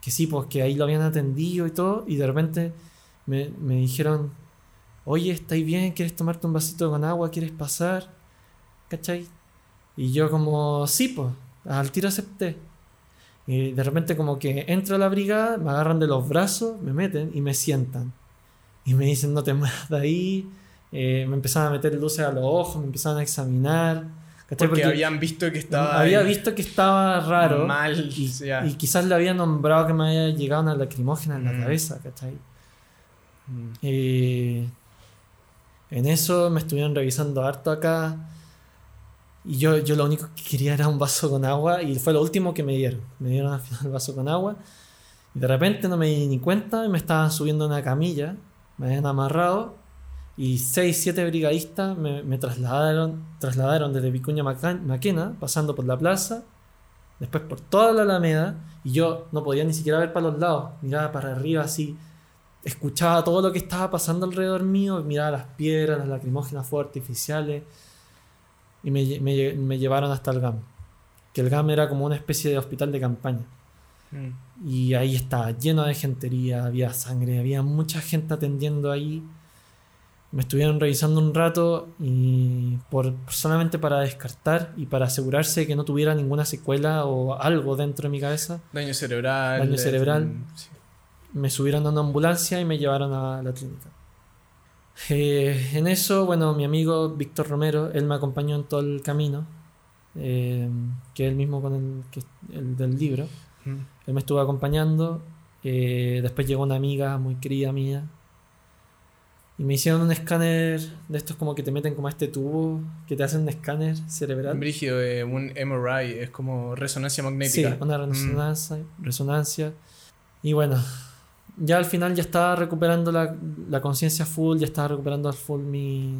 que sí, pues que ahí lo habían atendido y todo. Y de repente me, me dijeron: Oye, ¿estáis bien? ¿Quieres tomarte un vasito con agua? ¿Quieres pasar? ¿Cachai? Y yo, como, sí, pues, al tiro acepté. Y de repente, como que entro a la brigada, me agarran de los brazos, me meten y me sientan. Y me dicen: No te muevas de ahí. Eh, me empezaron a meter luces a los ojos, me empezaron a examinar. ¿cachai? Porque, habían visto que estaba había visto que estaba raro. mal. Y, ya. y quizás le había nombrado que me había llegado una lacrimógena en la Mm. cabeza, ¿cachai? Mm. En eso me estuvieron revisando harto acá. Y yo, yo lo único que quería era un vaso con agua. Y fue lo último que me dieron. Me dieron al final el vaso con agua. Y de repente no me di ni cuenta. Y me estaban subiendo una camilla. Me habían amarrado. Y seis, siete brigadistas me, trasladaron, trasladaron desde Vicuña Maquena, pasando por la plaza. Después por toda la Alameda. Y yo no podía ni siquiera ver para los lados. Miraba para arriba así escuchaba todo lo que estaba pasando alrededor mío, miraba las piedras, las lacrimógenas fuegos artificiales y me, me lle- me llevaron hasta el GAM. Que el GAM era como una especie de hospital de campaña. Mm. Y ahí estaba lleno de gentería, había sangre, había mucha gente atendiendo ahí. Me estuvieron revisando un rato y por, solamente para descartar y para asegurarse de que no tuviera ninguna secuela o algo dentro de mi cabeza. Daño cerebral. Daño cerebral. mm, sí. Me subieron a una ambulancia y me llevaron a la clínica. Eh, en eso, bueno, mi amigo Víctor Romero, él me acompañó en todo el camino, eh, que es el mismo con el, que, el del libro. Mm. Él me estuvo acompañando. eh, después llegó una amiga muy querida mía. Y me hicieron un escáner de estos como que te meten como a este tubo, que te hacen un escáner cerebral. Brígido, eh, un MRI, es como resonancia Sí, magnética. una Mm. resonancia, resonancia. Y bueno, ya al final ya estaba recuperando la, la conciencia full, ya estaba recuperando al full mi...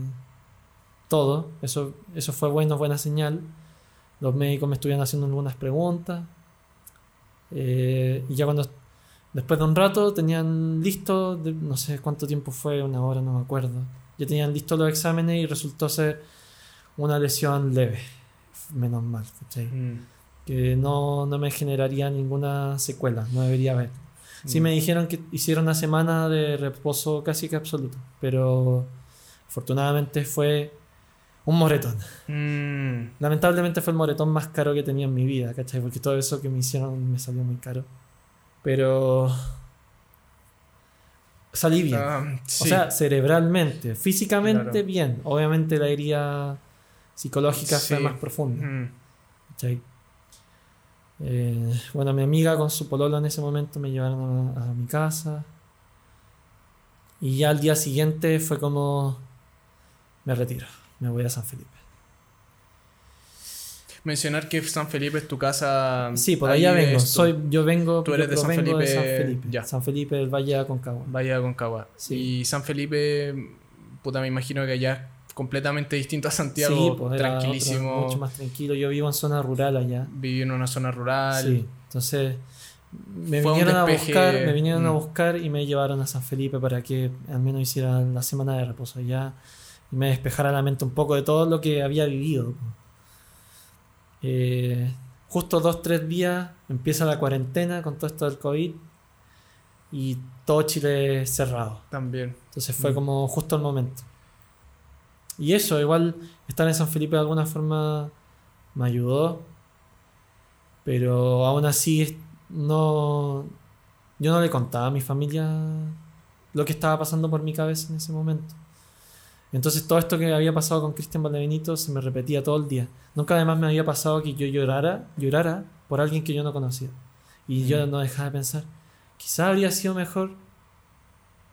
Todo. Eso, eso fue bueno, buena señal. Los médicos me estuvieron haciendo algunas preguntas. Eh, y ya cuando... Después de un rato tenían listo, de- no sé cuánto tiempo fue, una hora, no me acuerdo. Ya tenían listos los exámenes y resultó ser una lesión leve. Menos mal, ¿cachai? Mm. que no, no me generaría ninguna secuela, no debería haber. Sí Mm. me dijeron que hicieron una semana de reposo casi que absoluto, pero afortunadamente fue un moretón. Mm. Lamentablemente fue el moretón más caro que tenía en mi vida, ¿cachai? Porque todo eso que me hicieron me salió muy caro. Pero salí bien. Ah, O sea, cerebralmente, físicamente Claro. bien. Obviamente la herida psicológica fue más profunda. Mm. ¿cachai? Eh, bueno, mi amiga con su pololo en ese momento me llevaron a, a mi casa. Y ya al día siguiente fue como, me retiro, me voy a San Felipe. Mencionar que San Felipe es tu casa. Sí, por allá vengo. Soy, yo vengo, tú eres de San de San Felipe, Felipe. ya. San Felipe del Valle de Aconcagua. Bahía de Concagua. Sí. Y San Felipe, puta, me imagino que allá completamente distinto a Santiago. sí, pues otro- tranquilísimo. mucho más tranquilo. Yo vivo en zona rural allá. Viví en una zona rural. Sí, entonces me Fue vinieron a buscar, me vinieron a mm. buscar y me llevaron a San Felipe para que al menos hiciera la semana de reposo allá y me despejara la mente un poco de todo lo que había vivido. Eh, justo dos, tres días empieza la cuarentena con todo esto del COVID y todo Chile cerrado. También. Entonces fue Mm. como justo el momento. Y eso, igual estar en San Felipe de alguna forma me ayudó. Pero aún así no. Yo no le contaba a mi familia lo que estaba pasando por mi cabeza en ese momento. Entonces todo esto que había pasado con Cristian Valdebenito se me repetía todo el día. Nunca además me había pasado que yo llorara, llorara por alguien que yo no conocía. Y yo Mm. no dejaba de pensar, quizá habría sido mejor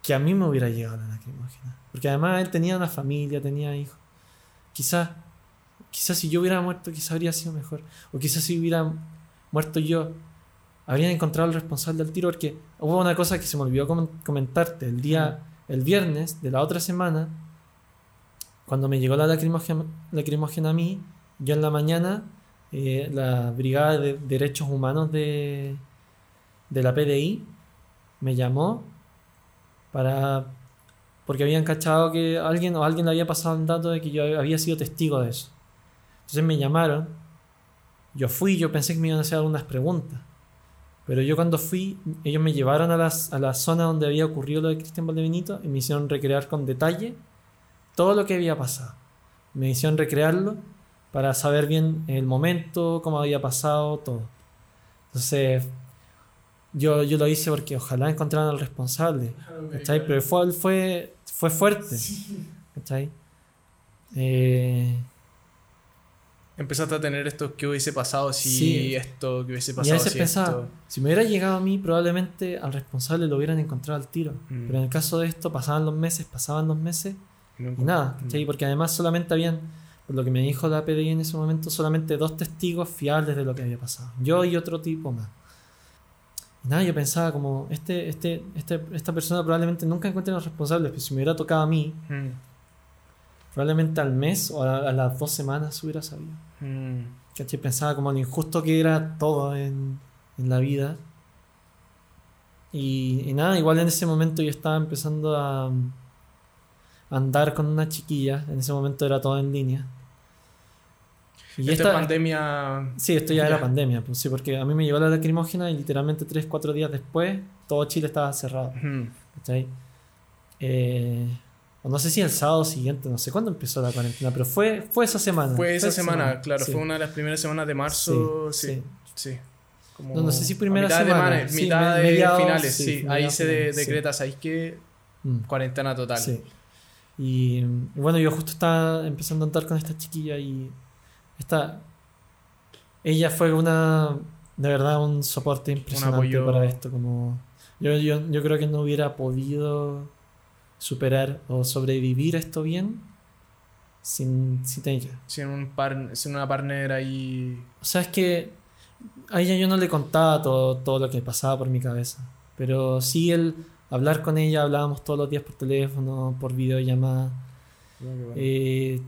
que a mí me hubiera llegado la lacrimógena. Porque además él tenía una familia, tenía hijos. Quizás, quizás si yo hubiera muerto, quizás habría sido mejor. O quizás si hubiera muerto yo, habrían encontrado al responsable del tiro. Porque hubo una cosa que se me olvidó comentarte. El día, el viernes de la otra semana, cuando me llegó la lacrimógena, lacrimógena a mí, yo en la mañana, eh, la Brigada de Derechos Humanos de, de la PDI me llamó para porque habían cachado que alguien o alguien le había pasado el dato de que yo había sido testigo de eso. Entonces me llamaron, yo fui, yo pensé que me iban a hacer algunas preguntas, pero yo cuando fui, ellos me llevaron a, las, a la zona donde había ocurrido lo de Cristian Valdebenito y me hicieron recrear con detalle todo lo que había pasado. Me hicieron recrearlo para saber bien el momento, cómo había pasado, todo. Entonces yo, yo lo hice porque ojalá encontraran al responsable. ¿cachai? Pero fue, fue, fue fuerte. ¿cachai? Eh, Empezaste a tener esto que hubiese pasado si esto, que hubiese pasado y a veces pensaba, si me hubiera llegado a mí, probablemente al responsable lo hubieran encontrado al tiro. Mm. Pero en el caso de esto, pasaban los meses, pasaban los meses y nada. Mm. Porque además solamente habían, por lo que me dijo la PDI en ese momento, solamente dos testigos fiables de lo que había pasado. Yo y otro tipo más. Y nada, yo pensaba como, este, este, este, esta persona probablemente nunca encuentre los responsables, pero si me hubiera tocado a mí, mm. probablemente al mes o a, las dos semanas hubiera sabido. Mm. Pensaba como lo injusto que era todo en, en la vida. Y, y, nada, igual en ese momento yo estaba empezando a, a andar con una chiquilla, en ese momento era todo en línea. Y esta, pandemia. Sí, esto ya, era pandemia, pues sí, porque a mí me llegó la lacrimógena y literalmente 3, 4 días después todo Chile estaba cerrado. Eh, o no sé si el sábado siguiente, no sé cuándo empezó la cuarentena, pero fue, fue esa semana. Fue esa, semana, claro, fue una de las primeras semanas de marzo. Sí, sí. no, sé si primera semana. mitad de finales, sí. Ahí se decreta, ¿sabéis que mm. Cuarentena total. Sí. Y bueno, yo justo estaba empezando a andar con esta chiquilla y esta, ella fue una, de verdad, un soporte impresionante para esto. Como, yo, yo, yo creo que no hubiera podido superar o sobrevivir esto bien sin, sin ella. Sin, un par, sin una partner ahí. O sea, es que a ella yo no le contaba todo, todo lo que pasaba por mi cabeza. Pero sí el hablar con ella, hablábamos todos los días por teléfono, por videollamada. Eh,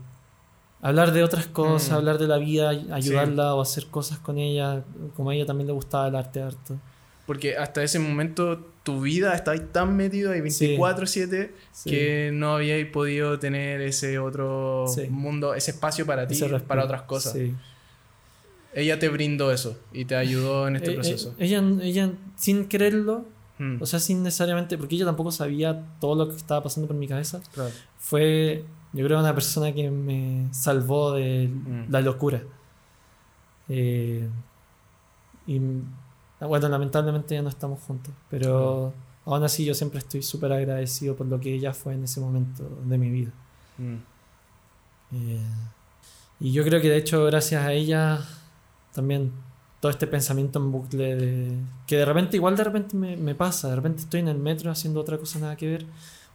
hablar de otras cosas, mm. hablar de la vida, ayudarla o hacer cosas con ella, como a ella también le gustaba el arte harto. Porque hasta ese momento tu vida estaba tan metido ahí 24/7 que no habíais podido tener ese otro mundo, ese espacio para ti, para otras cosas. Ella te brindó eso y te ayudó en este eh, eh, proceso. ella, ella, sin quererlo, mm. o sea, sin necesariamente, porque ella tampoco sabía todo lo que estaba pasando por mi cabeza, fue yo creo una persona que me salvó de mm. la locura. Eh, y bueno, lamentablemente ya no estamos juntos, pero aún así yo siempre estoy súper agradecido por lo que ella fue en ese momento de mi vida. Mm. Eh, y yo creo que de hecho gracias a ella también todo este pensamiento en bucle de, que de repente igual de repente me, me pasa, de repente estoy en el metro haciendo otra cosa nada que ver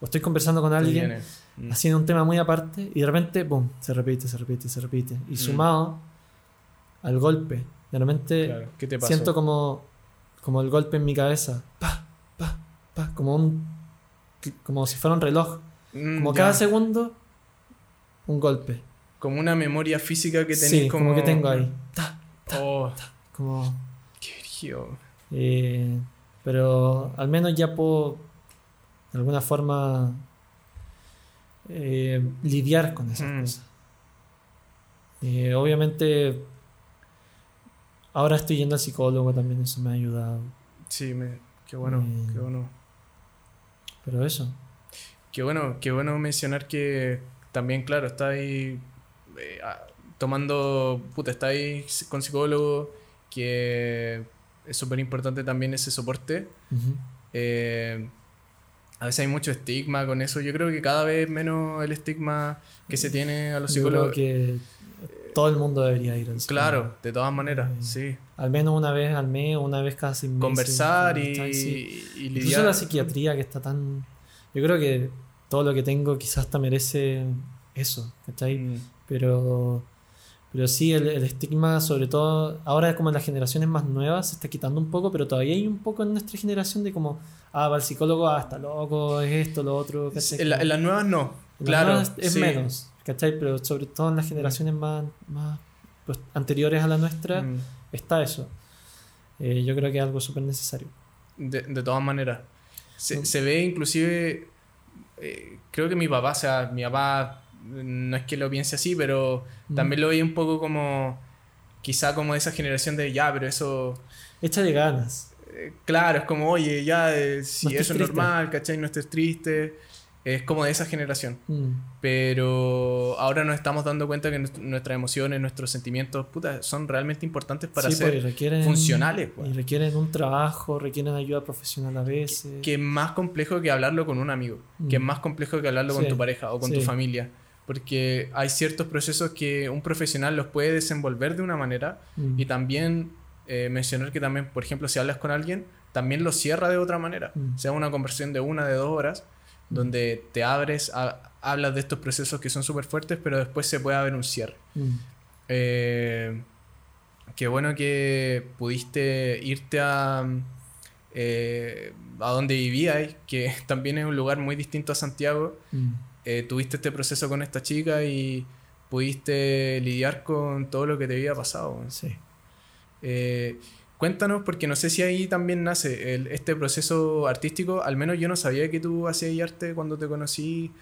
o estoy conversando con alguien mm. haciendo un tema muy aparte y de repente, boom, se repite, se repite, se repite. Y mm. sumado al golpe, de repente siento como, como el golpe en mi cabeza, pa, pa, pa, como un como si fuera un reloj. Mm, como cada segundo, un golpe. Como una memoria física que tenés sí, como... que tengo ahí. Ta, oh. como... Qué eh, pero al menos ya puedo de alguna forma eh, lidiar con esas mm. cosas. Eh, obviamente, ahora estoy yendo al psicólogo también, eso me ha ayudado. Sí, me, qué bueno, eh, qué bueno. Pero eso. Qué bueno, qué bueno mencionar que también, claro, está ahí tomando, puta, está ahí con psicólogo, que es súper importante también ese soporte a veces hay mucho estigma con eso. Yo creo que cada vez menos el estigma que se tiene a los psicólogos. que todo el mundo debería ir al psicólogo. Claro, de todas maneras, eh, sí. Al menos una vez al mes, una vez cada seis Conversar y, y, Incluso la psiquiatría que está tan... yo creo que todo lo que tengo quizás hasta merece eso, ¿cachai? Mm. Pero, pero sí, el, el estigma, sobre todo ahora como en las generaciones más nuevas, se está quitando un poco, pero todavía hay un poco en nuestra generación de como, ah, va el psicólogo, ah, está loco, es esto, lo otro. En, la- en las nuevas no. En las claro. nuevas es sí. menos, ¿cachai? Pero sobre todo en las generaciones más, más pues, anteriores a la nuestra, Mm. está eso. Eh, yo creo que es algo súper necesario. De, de todas maneras. Se, Mm. se ve inclusive, eh, creo que mi papá, o sea, mi papá no es que lo piense así, pero Mm. también lo veía un poco como, quizá como de esa generación de, ya, pero eso, Échale ganas. eh, claro, es como, oye, ya, eh, si No eso es normal, ¿cachai? No estés triste. Es como de esa generación. Mm. Pero ahora nos estamos dando cuenta que nuest- nuestras emociones, nuestros sentimientos, puta, son realmente importantes para Sí, pues, y ser requieren, funcionales, pues. Y requieren un trabajo, requieren ayuda profesional a veces. que es más complejo que hablarlo con un amigo, que es Mm. más complejo que hablarlo con tu pareja o con tu familia, porque hay ciertos procesos que un profesional los puede desenvolver de una manera Mm. y también eh, mencionar que también, por ejemplo, si hablas con alguien, también lo cierra de otra manera, Mm. sea una conversación de una, de dos horas, donde te abres, a- hablas de estos procesos que son súper fuertes, pero después se puede haber un cierre. Mm. Eh, qué bueno que pudiste irte a, eh, a donde vivías, que también es un lugar muy distinto a Santiago. Mm. Eh, tuviste este proceso con esta chica y pudiste lidiar con todo lo que te había pasado. Sí. Eh, cuéntanos, porque no sé si ahí también nace el- este proceso artístico. Al menos yo no sabía que tú hacías arte cuando te conocí.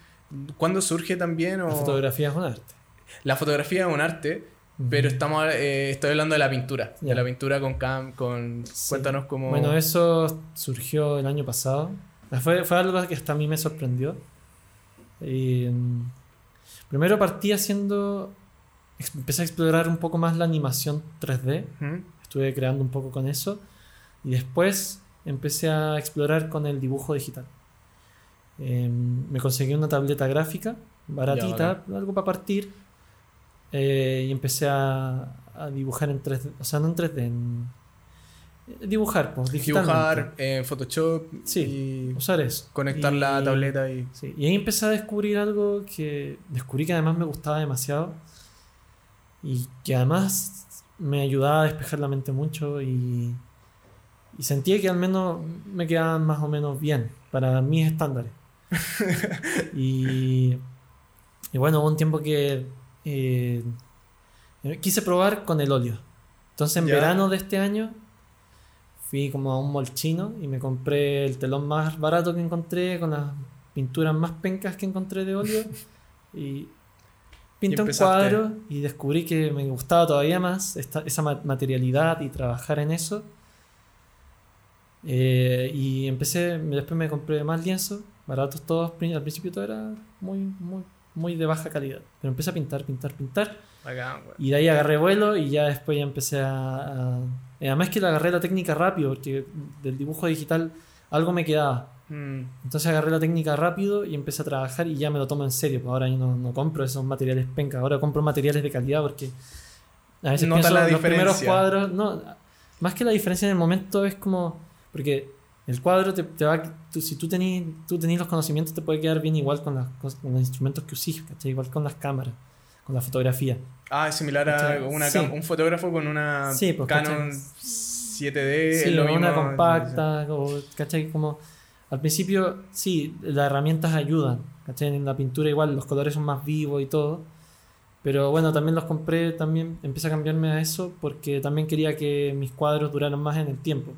¿Cuándo surge también? O... La fotografía es un arte. La fotografía es un arte, pero estamos, eh, estoy hablando de la pintura. De la pintura con cam, con... Sí. Cuéntanos cómo... Bueno, eso surgió el año pasado. Fue, fue algo que hasta a mí me sorprendió. Mm, primero partí haciendo... Empecé a explorar un poco más la animación 3D. Ujú. Estuve creando un poco con eso. Y después empecé a explorar con el dibujo digital. Eh, me conseguí una tableta gráfica, baratita, algo para partir. eh, y empecé a, a dibujar en 3D. O sea, no en 3D, en... eh, Dibujar, pues. Dibujar en Photoshop Sí. y Usar eso. conectar Y- la tableta y... Sí, y ahí empecé a descubrir algo que descubrí que además me gustaba demasiado y que además me ayudaba a despejar la mente mucho y, y sentía que al menos me quedaban más o menos bien para mis estándares. y, y bueno, hubo un tiempo que eh, quise probar con el óleo. Entonces en Ya. verano de este año fui como a un molchino y me compré el telón más barato que encontré con las pinturas más pencas que encontré de óleo y pinté un cuadro y descubrí que me gustaba todavía más esta- esa ma- materialidad y trabajar en eso. Eh, y empecé, después me compré más lienzos, baratos todos, al principio todo era muy, muy, muy de baja calidad, pero empecé a pintar, pintar, pintar. Bacán. Y de ahí agarré vuelo y ya después ya empecé a... a- además que le agarré la técnica rápido, porque del dibujo digital algo me quedaba. Mm. Entonces agarré la técnica rápido y empecé a trabajar y ya me lo tomo en serio. Pues ahora yo no, no compro esos materiales penca, ahora compro materiales de calidad porque a veces Nota pienso la los primeros cuadros, no, más que la diferencia en el momento es como, porque el cuadro te, te va, tú- si tú tenés tú tenés los conocimientos te puede quedar bien igual con, las, cos- con los instrumentos que usís, ¿cachai? igual con las cámaras, con la fotografía. Ah, es similar a una Sí. un fotógrafo con una Sí, pues, Canon ¿cachai? 7D. Sí, lo mismo. una compacta, o, ¿cachai? Como al principio, sí, las herramientas ayudan, ¿cachai? En la pintura igual los colores son más vivos y todo. Pero bueno, también los compré, también empecé a cambiarme a eso porque también quería que mis cuadros duraran más en el tiempo.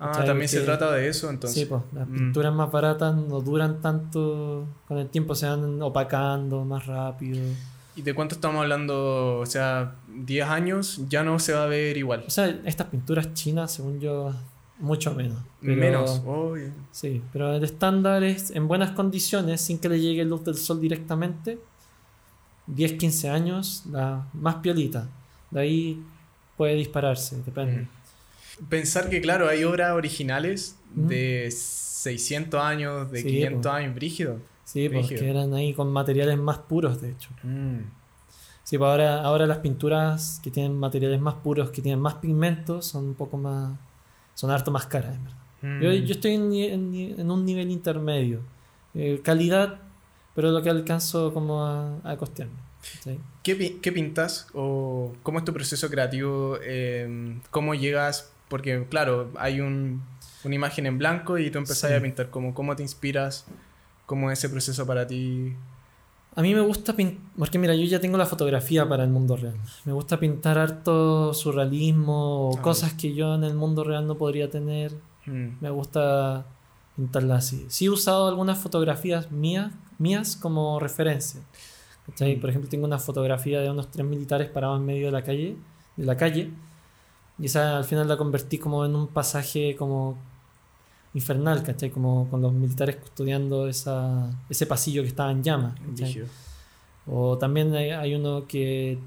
Ah, ¿cachai? también se trata de eso, entonces. sí, pues las Mm. pinturas más baratas no duran tanto con el tiempo, se van opacando más rápido. ¿Y de cuánto estamos hablando? O sea, 10 años ya no se va a ver igual. O sea, estas pinturas chinas, según yo, mucho menos. Pero- Menos. Uy. Sí, pero el estándar es en buenas condiciones, sin que le llegue luz del sol directamente, 10, 15 años, la más piolita. De ahí puede dispararse, depende. Pensar que, claro, hay obras originales de 600 años, de Sí, 500 pues. años, brígido. Sí, porque Rígido. eran ahí con materiales más puros, de hecho. Mm. Sí, pues ahora, ahora las pinturas que tienen materiales más puros, que tienen más pigmentos, son un poco más. son harto más caras, en verdad. Mm. Yo, yo estoy en, en en un nivel intermedio. eh, calidad, pero lo que alcanzo como a, a costearme. ¿cachai? ¿Qué, qué pintas? ¿O cómo es tu proceso creativo? Eh, ¿Cómo llegas? Porque, claro, hay un, una imagen en blanco y tú empezás Sí. a pintar. ¿Cómo, ¿Cómo te inspiras? ¿Cómo es ese proceso para ti? A mí me gusta pintar, porque mira, yo ya tengo la fotografía para el mundo real. Me gusta pintar harto surrealismo o Ah, cosas que yo en el mundo real no podría tener. Mm, Me gusta pintarlas así. Sí he usado algunas fotografías mías, mías como referencia. ¿cachai? Mm. Por ejemplo, tengo una fotografía de unos tres militares parados en medio de la calle, de la calle, y esa al final la convertí como en un pasaje como infernal, ¿cachai? Como con los militares custodiando esa, ese pasillo que estaba en llamas. O también hay, hay uno que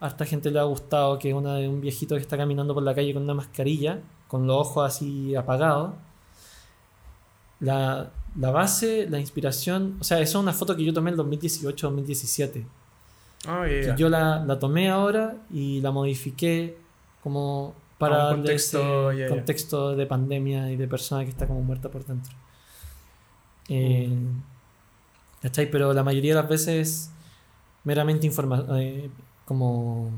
a harta gente le ha gustado, que es una de un viejito que está caminando por la calle con una mascarilla, con los ojos así apagados. La, la base, la inspiración, o sea, esa es una foto que yo tomé en 2018-2017. Ah, ya, Que yo la, la tomé ahora y la modifiqué como para un contexto, ese contexto de pandemia y de persona que está como muerta por dentro. Eh, Mm. ¿cachai? Pero la mayoría de las veces es meramente informa eh, como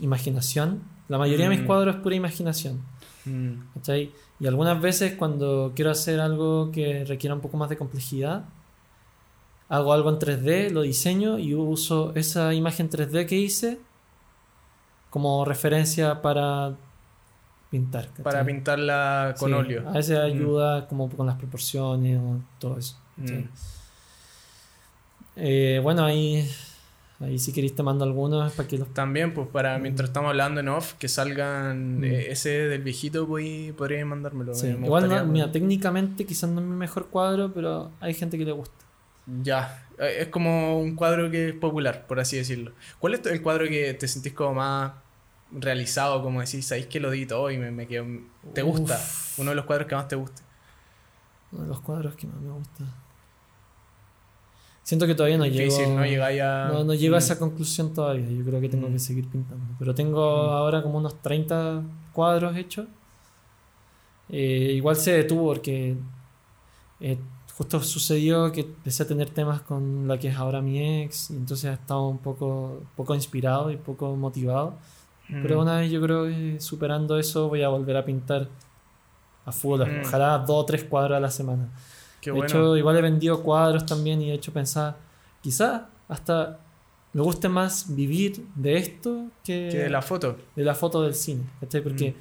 imaginación. La mayoría de mis Mm. cuadros es pura imaginación. Mm, ¿cachai? Y algunas veces cuando quiero hacer algo que requiera un poco más de complejidad, hago algo en 3D, lo diseño y uso esa imagen 3D que hice como referencia para pintar. ¿cachai? para pintarla con Sí, óleo. A veces ayuda como con las proporciones o todo eso. Mm. Eh, bueno, ahí, ahí si queréis te mando algunos para que los... También, pues, para mientras estamos hablando en off, que salgan Mm. eh, ese del viejito, pues, podrías mandármelo. Sí, me- me Igual, no- mira, técnicamente quizás no es mi mejor cuadro, pero hay gente que le gusta. Ya, eh, es como un cuadro que es popular, por así decirlo. ¿Cuál es el cuadro que te sentís como más realizado, como decís, sabéis que lo di todo y me, me quedo... ¿Te gusta? Uno de los cuadros que más te guste. Uno de los cuadros que más me gusta. Siento que todavía no Difícil, llego, no llegáis a... no, no llego a Mm. esa conclusión todavía. Yo creo que tengo Mm. que seguir pintando. Pero tengo Mm. ahora como unos 30 cuadros hechos. Eh, igual se detuvo porque eh, justo sucedió que empecé a tener temas con la que es ahora mi ex. Y entonces he estado un poco, poco inspirado y poco motivado. Mm. Pero una vez yo creo que superando eso voy a volver a pintar a full. Mm. Ojalá dos o tres cuadros a la semana. Qué de bueno. hecho, igual he vendido cuadros también y he hecho pensar, quizás hasta me guste más vivir de esto que, que de la foto. de la foto del cine. ¿cachai? Porque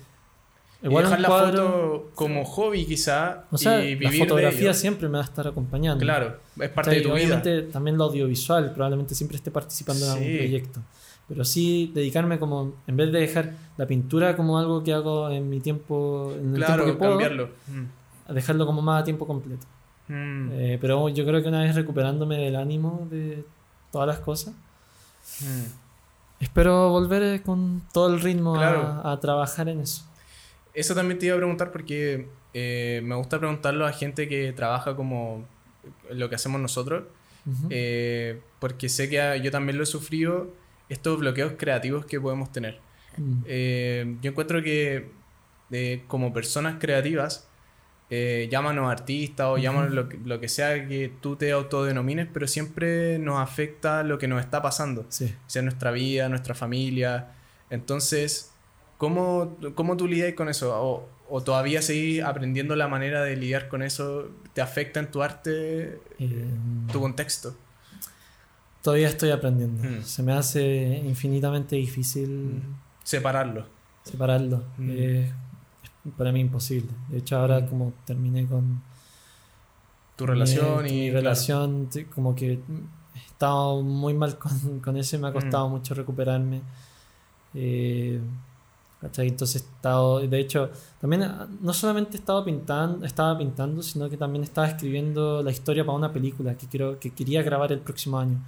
y igual dejar un la cuadro, foto como hobby quizá o sea, y la vivir fotografía siempre me va a estar acompañando. Claro, es parte de tu vida. Obviamente también lo audiovisual, probablemente siempre esté participando en algún Sí. proyecto. Pero sí dedicarme como, en vez de dejar la pintura como algo que hago en mi tiempo, en el Claro, tiempo que puedo, cambiarlo. Mm. a dejarlo como más a tiempo completo. Mm. Eh, pero yo creo que una vez recuperándome del ánimo de todas las cosas, Mm. espero volver eh, con todo el ritmo a- Claro. a, trabajar en eso. Eso también te iba a preguntar porque eh, me gusta preguntarlo a gente que trabaja como lo que hacemos nosotros, eh, porque sé que yo también lo he sufrido, estos bloqueos creativos que podemos tener. Mm. Eh, yo encuentro que eh, como personas creativas, eh, llámanos artistas o Ujú. llámanos lo, que- lo que sea que tú te autodenomines, pero siempre nos afecta lo que nos está pasando, Sí. sea nuestra vida, nuestra familia. Entonces, ¿cómo, cómo tú lidias con eso? O, o todavía seguís aprendiendo la manera de lidiar con eso? ¿Te afecta en tu arte Eh, tu contexto? Todavía estoy aprendiendo. Mm. Se me hace infinitamente difícil Mm. Separarlo. separarlo. Mm. Eh, es para mí imposible. De hecho, ahora como terminé con Tu relación mi, y... mi relación, como que he estado muy mal con, con eso y me ha costado mucho recuperarme. Eh, ¿cachai? Entonces he estado, de hecho, también ah, no solamente estaba pintando, estaba pintando, sino que también estaba escribiendo la historia para una película que quiero, que quería grabar el próximo año.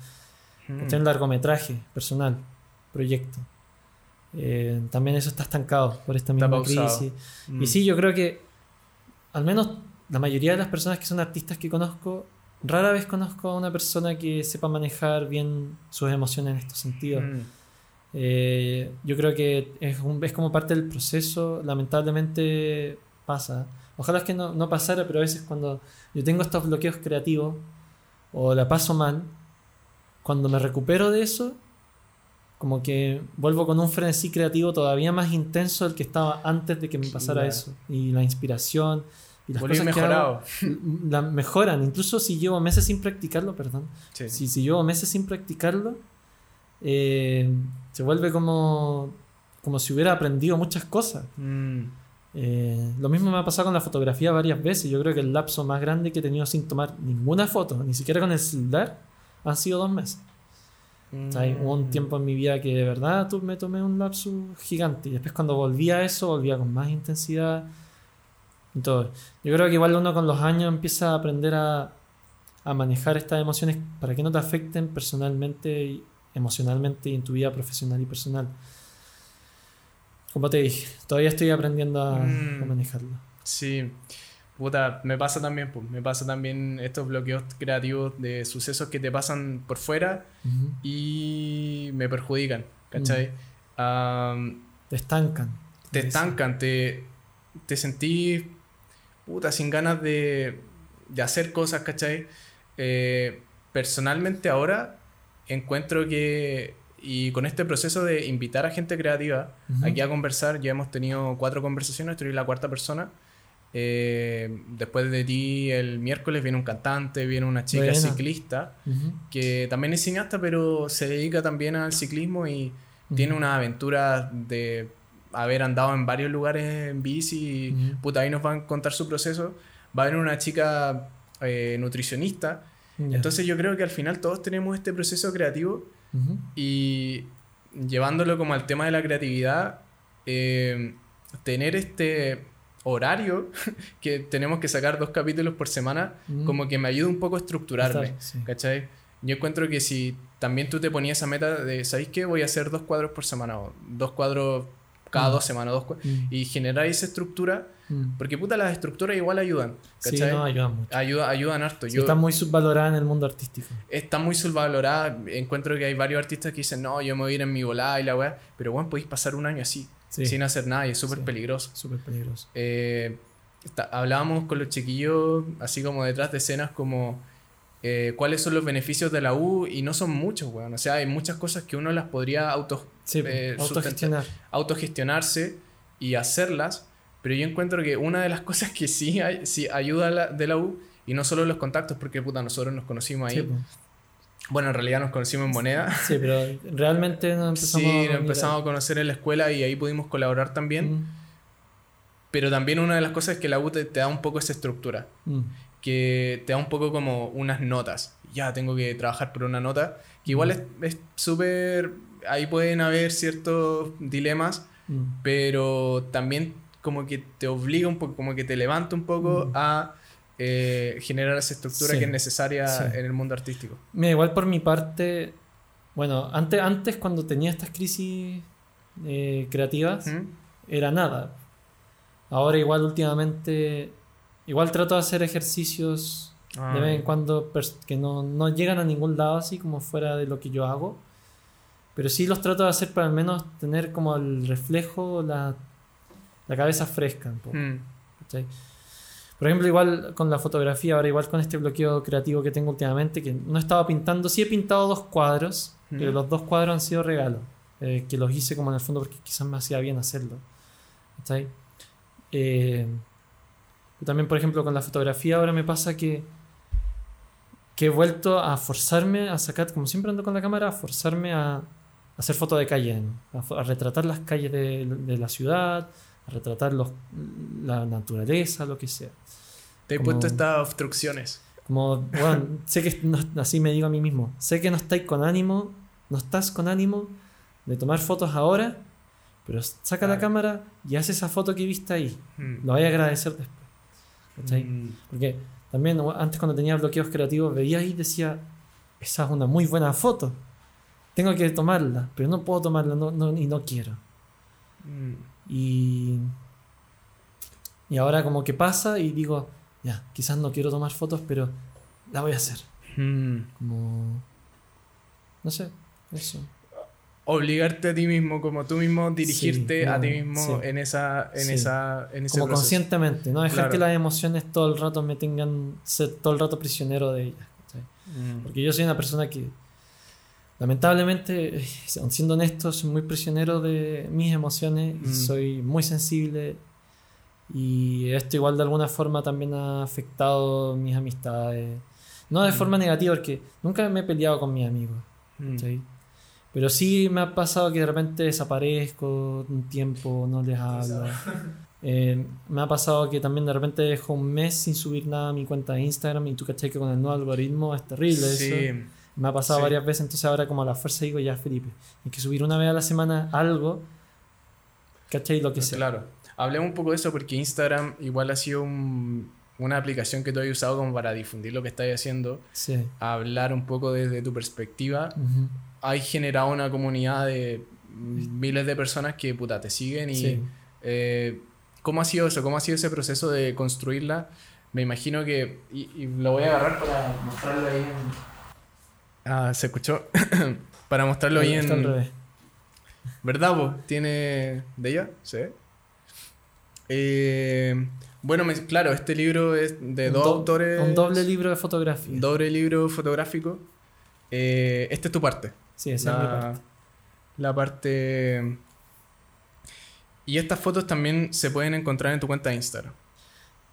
Mm. ¿cachai? Un largometraje personal, proyecto. Eh, también eso está estancado por esta misma crisis. Mm. Y sí, yo creo que al menos la mayoría de las personas que son artistas que conozco, rara vez conozco a una persona que sepa manejar bien sus emociones en estos sentidos. Mm. Eh, yo creo que es, un- es como parte del proceso, lamentablemente pasa. Ojalá es que no, no pasara, pero a veces cuando yo tengo estos bloqueos creativos o la paso mal, cuando me recupero de eso, como que vuelvo con un frenesí creativo todavía más intenso del que estaba antes de que me pasara Claro. eso. Y la inspiración y las Volví cosas que mejorado. hago, m- la mejoran. Incluso si llevo meses sin practicarlo, perdón. Sí. Si, si llevo meses sin practicarlo, eh, se vuelve como, como si hubiera aprendido muchas cosas. Mm. Eh, lo mismo me ha pasado con la fotografía varias veces. Yo creo que el lapso más grande que he tenido sin tomar ninguna foto, ni siquiera con el celular, han sido dos meses. O sea, hay- hubo un Mm. tiempo en mi vida que de verdad me tomé un lapso gigante. Y después cuando volví a eso, volvía con más intensidad. Y todo. Yo creo que igual uno con los años empieza a aprender a, a manejar estas emociones para que no te afecten personalmente, y emocionalmente y en tu vida profesional y personal. Como te dije, todavía estoy aprendiendo a, Mm. a manejarlo. Sí, puta, me pasa también, pues, me pasa también estos bloqueos creativos de sucesos que te pasan por fuera Ujú. y me perjudican, ¿cachai? Am, Te estancan. te estancan, te, te sentís, puta, sin ganas de, de hacer cosas, ¿cachai? Eh, personalmente ahora encuentro que, y con este proceso de invitar a gente creativa Ujú. aquí a conversar, ya hemos tenido cuatro conversaciones, eres la cuarta persona. Eh, después de ti, el miércoles viene un cantante, viene una chica Buena. ciclista, que también es cineasta, pero se dedica también al ciclismo y tiene una aventura de haber andado en varios lugares en bici. y, Ujú. Puta, ahí nos van a contar su proceso. Va a haber una chica eh, nutricionista. Entonces yo creo que al final todos tenemos este proceso creativo y llevándolo como al tema de la creatividad, eh, tener este horario que tenemos que sacar dos capítulos por semana, Mm. como que me ayuda un poco a estructurarme. Estar, sí. ¿Cachai? Yo encuentro que si también tú te ponías esa meta de, ¿sabéis qué? Voy a hacer dos cuadros por semana, o dos cuadros cada Mm. dos semanas, dos cua- Mm. y generar esa estructura, Mm. porque puta, las estructuras igual ayudan, Sí, ¿cachai? no, ayuda mucho. Ayuda, ayudan harto. Sí, Yo, está muy subvalorada en el mundo artístico. está muy subvalorada. Encuentro que hay varios artistas que dicen, no, yo me voy a ir en mi volada y la weá. Pero bueno, podéis pasar un año así, Sí, sin hacer nada y es súper Sí. peligroso. súper peligroso. Eh, está- hablábamos con los chiquillos, así como detrás de escenas, como eh, cuáles son los beneficios de la U y no son muchos, weón. O sea, hay muchas cosas que uno las podría auto, Sí, eh, autogestionar. autogestionarse y hacerlas. Pero yo encuentro que una de las cosas que sí, hay, sí ayuda a la- de la U, y no solo los contactos, porque puta, nosotros nos conocimos ahí. Sí, po. Bueno, en realidad nos conocimos en moneda. Sí, pero realmente nos empezamos Sí, a nos empezamos a conocer en la escuela y ahí pudimos colaborar también. Mm, Pero también una de las cosas es que la U te, te da un poco esa estructura, mm. que te da un poco como unas notas. Ya tengo que trabajar por una nota, que igual es es súper... Ahí pueden haber ciertos dilemas, Mm. pero también como que te obliga un poco, como que te levanta un poco Mm. a eh, generar esa estructura Sí. que es necesaria Sí. en el mundo artístico. Mira, igual por mi parte, bueno, antes, antes cuando tenía estas crisis eh, creativas, ¿Mm? era nada. Ahora igual últimamente, igual trato de hacer ejercicios Ah. de vez en cuando pers- que no, no llegan a ningún lado así como fuera de lo que yo hago. Pero sí los trato de hacer para al menos tener como el reflejo, la, la cabeza fresca un poco. Mm. Por ejemplo, igual con la fotografía, ahora igual con este bloqueo creativo que tengo últimamente, que no estaba pintando, sí he pintado dos cuadros, Mm. pero los dos cuadros han sido regalos, eh, que los hice como en el fondo porque quizás me hacía bien hacerlo. ¿cachai? Eh, también, por ejemplo, con la fotografía ahora me pasa que, que he vuelto a forzarme a sacar, como siempre ando con la cámara, a forzarme a, a hacer fotos de calle, ¿no? a, retratar las calles de, de la ciudad, a retratar los, la naturaleza, lo que sea. Te he Como- puesto estas obstrucciones. Como, bueno, sé que no- así me digo a mí mismo, sé que no estáis con ánimo, no estás con ánimo de tomar fotos ahora, pero saca la cámara y haz esa foto que viste ahí. Mm. Lo voy a agradecer después. ¿cachai? Mm. Porque también antes cuando tenía bloqueos creativos veía ahí y decía, esa es una muy buena foto. Tengo que tomarla, pero no puedo tomarla no, no- y no quiero. Mm. Y, y ahora como que pasa y digo, ya, quizás no quiero tomar fotos, pero la voy a hacer. Mm. Como... No sé, eso. obligarte a ti mismo, como tú mismo dirigirte Sí, a ti mismo sí. en esa, en Sí. esa, en ese Como proceso. conscientemente, no dejar Claro. que las emociones todo el rato me tengan, ser todo el rato prisionero de ellas. Mm. Porque yo soy una persona que, lamentablemente, eh, siendo honesto, soy muy prisionero de mis emociones, y Mm. soy muy sensible y esto igual de alguna forma también ha afectado mis amistades. No de Mm. forma negativa, porque nunca me he peleado con mis amigos. Mm. ¿cachai? Pero sí me ha pasado que de repente desaparezco un tiempo, no les hablo. Eh, me ha pasado que también de repente dejo un mes sin subir nada a mi cuenta de Instagram y tú cachai que con el nuevo algoritmo es terrible Sí. eso. Me ha pasado Sí. varias veces, entonces ahora como a la fuerza digo ya Felipe, hay que subir una vez a la semana algo, cachai lo que sea. Claro. Hablemos un poco de eso porque Instagram igual ha sido un- una aplicación que tú has usado como para difundir lo que estás haciendo, Sí. hablar un poco desde tu perspectiva. Hay generado una comunidad de miles de personas que puta, te siguen y Sí. eh, ¿cómo ha sido eso? ¿Cómo ha sido ese proceso de construirla? Me imagino que, y, y lo voy a agarrar para mostrarlo ahí en... Ah, se escuchó. para mostrarlo ahí en... ¿Verdad, vos? ¿Tiene de ella? Sí. Eh, bueno, me- claro, este libro es de dos do- autores. Un doble libro de fotografía. Doble libro fotográfico. Eh, esta es tu parte. sí, esa es mi parte. la parte. Y estas fotos también se pueden encontrar en tu cuenta de Instagram.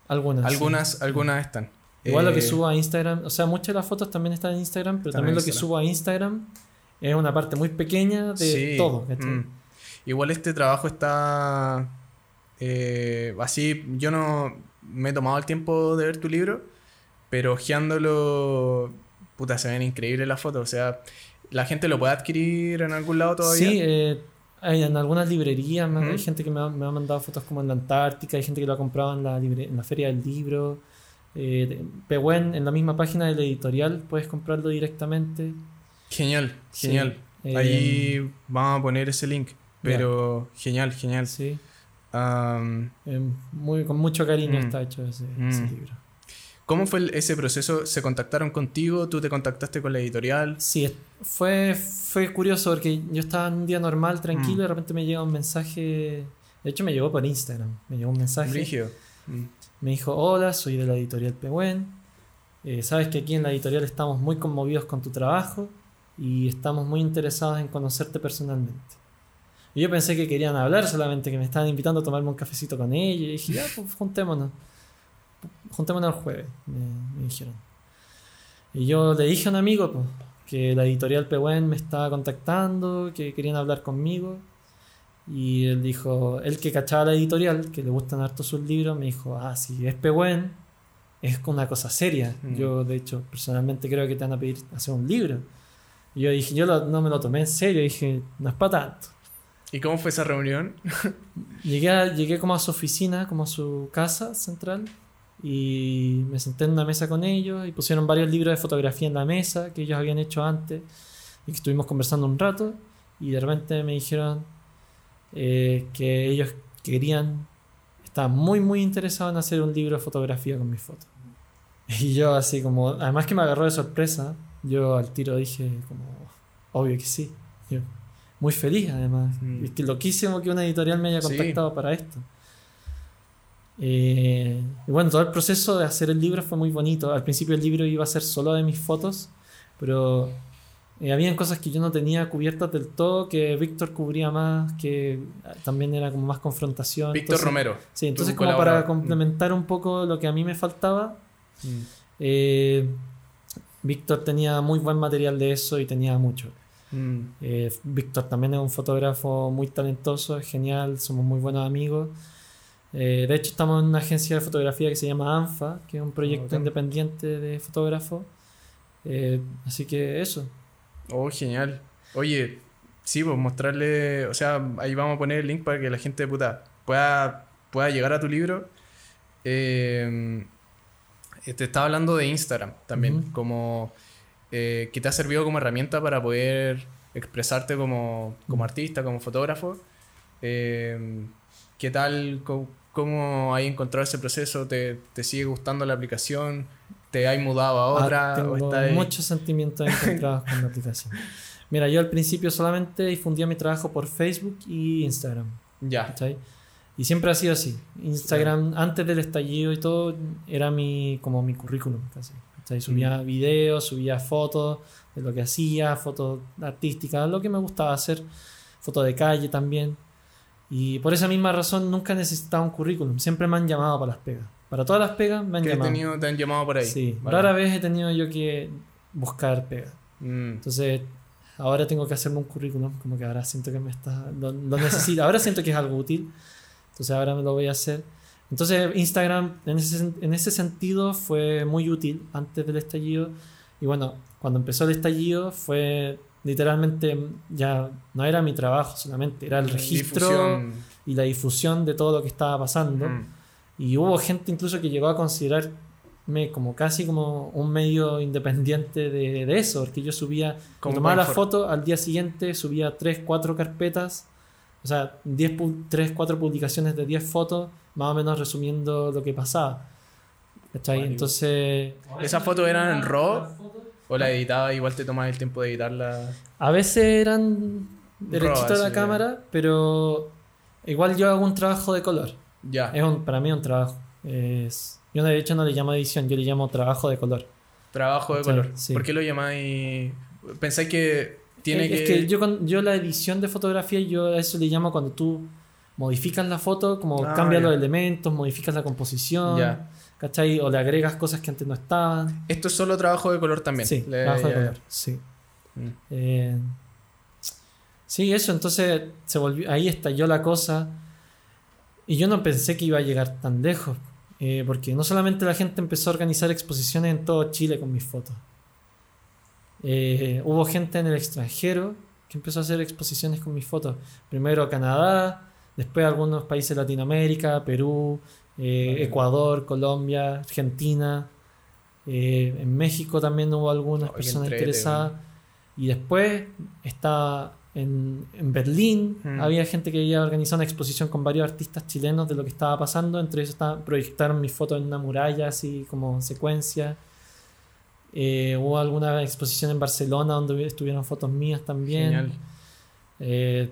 Algunas. sí. Algunas, algunas están. Igual lo que Eh, subo a Instagram, o sea, muchas de las fotos también están en Instagram, pero también lo que subo a Instagram es una parte muy pequeña de sí, todo. mm. Igual este trabajo está. Eh, así, yo no me he tomado el tiempo de ver tu libro, pero ojeándolo. Puta, se ven increíbles las fotos. O sea, ¿la gente lo puede adquirir en algún lado todavía? Sí, eh, hay en algunas librerías, hay gente que me ha, me ha mandado fotos como en la Antártica, hay gente que lo ha comprado en la, libre- en la Feria del Libro. Eh, Pehuen, en la misma página de la editorial, puedes comprarlo directamente. Genial, Sí, genial. eh, Ahí vamos a poner ese link. Pero genial, genial. Sí, Muy, con mucho cariño Mm. está hecho ese, Mm. ese libro. ¿Cómo fue el- ese proceso? ¿Se contactaron contigo? ¿Tú te contactaste con la editorial? Sí, fue, fue curioso porque yo estaba en un día normal, tranquilo, Mm. y de repente me llega un mensaje. De hecho, me llegó por Instagram. Me llegó un mensaje. Mm. Me dijo: Hola, soy de la editorial Pehuen. Eh, sabes que aquí en la editorial estamos muy conmovidos con tu trabajo y estamos muy interesados en conocerte personalmente. Y yo pensé que querían hablar solamente, que me estaban invitando a tomarme un cafecito con ellos. Y dije: Ya, pues juntémonos. Juntémonos el jueves, me, me dijeron. Y yo le dije a un amigo pues, que la editorial Pehuen me estaba contactando, que querían hablar conmigo. Y él dijo, él que cachaba la editorial, que le gustan harto sus libros, me dijo, ah, si es Pehuen, es una cosa seria. Mm. Yo, de hecho, personalmente creo que te van a pedir hacer un libro. Y yo dije, yo lo- no me lo tomé en serio, dije, no es para tanto. ¿Y cómo fue esa reunión? Llegué, a- llegué como a su oficina, como a su casa central, y me senté en una mesa con ellos y pusieron varios libros de fotografía en la mesa que ellos habían hecho antes y que estuvimos conversando un rato y de repente me dijeron eh, que ellos querían, estaban muy muy interesados en hacer un libro de fotografía con mis fotos. Y yo así como, además que me agarró de sorpresa, yo al tiro dije como, obvio que sí. Yo, muy feliz además. Mm. Es que loquísimo que una editorial me haya Sí. contactado para esto. Eh, y bueno, todo el proceso de hacer el libro fue muy bonito. Al principio el libro iba a ser solo de mis fotos, pero eh, habían cosas que yo no tenía cubiertas del todo, que Víctor cubría más, que también era como más confrontación. Víctor Entonces- Romero. Sí, entonces como para colaborador. complementar un poco lo que a mí me faltaba, Mm. eh, Víctor tenía muy buen material de eso y tenía mucho. Mm. Eh, Víctor también es un fotógrafo muy talentoso, es genial, somos muy buenos amigos. Eh, de hecho, estamos en una agencia de fotografía que se llama ANFA, que es un proyecto bacán. independiente de fotógrafo. Eh, así que eso. Oh, genial. Oye, sí, pues mostrarle, o sea, ahí vamos a poner el link para que la gente puta pueda, pueda llegar a tu libro. Eh, te estaba hablando de Instagram también, como eh, que te ha servido como herramienta para poder expresarte como, como artista, como fotógrafo. Eh, ¿Qué tal? ¿Cómo, cómo has encontrado ese proceso? ¿Te, te sigue gustando la aplicación? ¿Te has mudado a Ah, otra? tengo ¿O ahí? muchos sentimientos encontrados con la aplicación. Mira, yo al principio solamente difundía mi trabajo por Facebook y Instagram. Ya. ¿cachai? Y siempre ha sido así. Instagram, antes del estallido y todo, era mi, como mi currículum casi. ¿Cachai? Subía Mm. videos, subía fotos de lo que hacía, fotos artísticas, lo que me gustaba hacer, fotos de calle también. Y por esa misma razón nunca necesitaba un currículum. Siempre me han llamado para las pegas. Para todas las pegas me han ¿Qué llamado. tenido, te han llamado por ahí? Sí, Vale. rara vez he tenido yo que buscar pegas. Mm. Entonces, ahora tengo que hacerme un currículum, como que ahora siento que me está, lo, lo necesito, ahora siento que es algo útil, entonces ahora me lo voy a hacer. Entonces, Instagram en ese, en ese sentido fue muy útil antes del estallido. Y bueno, cuando empezó el estallido fue literalmente ya no era mi trabajo solamente, era el registro Difusión. y la difusión de todo lo que estaba pasando. Mm. Y hubo gente incluso que llegó a considerarme como casi como un medio independiente de, de eso, porque yo subía, Como tomaba la foto, al día siguiente subía 3, 4 carpetas, o sea, 10, 3, 4 publicaciones de 10 fotos, más o menos resumiendo lo que pasaba. Entonces... ¿Esas fotos eran en RAW? ¿O la editaba? Igual te tomabas el tiempo de editarla. A veces eran derechito a la cámara, pero igual yo hago un trabajo de color. Ya. Es un, para mí es un trabajo. Es, yo de hecho no le llamo edición, yo le llamo trabajo de color. Trabajo de color. sí. ¿Por qué lo llamáis? ¿Pensáis que tiene es, que.? es que yo, con- yo la edición de fotografía, yo a eso le llamo cuando tú modificas la foto, como Ah, cambias ya. los elementos, modificas la composición. ¿cachai? O le agregas cosas que antes no estaban. Esto es solo trabajo de color también. Sí, Le- trabajo de color, sí. Mm. Eh, sí, eso, entonces se volvió, ahí estalló la cosa. Y yo no pensé que iba a llegar tan lejos. eh, porque no solamente la gente empezó a organizar exposiciones en todo Chile con mis fotos. Eh, hubo gente en el extranjero que empezó a hacer exposiciones con mis fotos. Primero Canadá, después algunos países de Latinoamérica, Perú, eh, Vale. Ecuador, Colombia, Argentina. Eh, en México también hubo algunas personas entrete, interesadas. Y después está en, en Berlín, Mm. había gente que había organizado una exposición con varios artistas chilenos de lo que estaba pasando. Entre ellos proyectaron mis fotos en una muralla, así como secuencia. Eh, hubo alguna exposición en Barcelona donde estuvieron fotos mías también. Genial. Eh,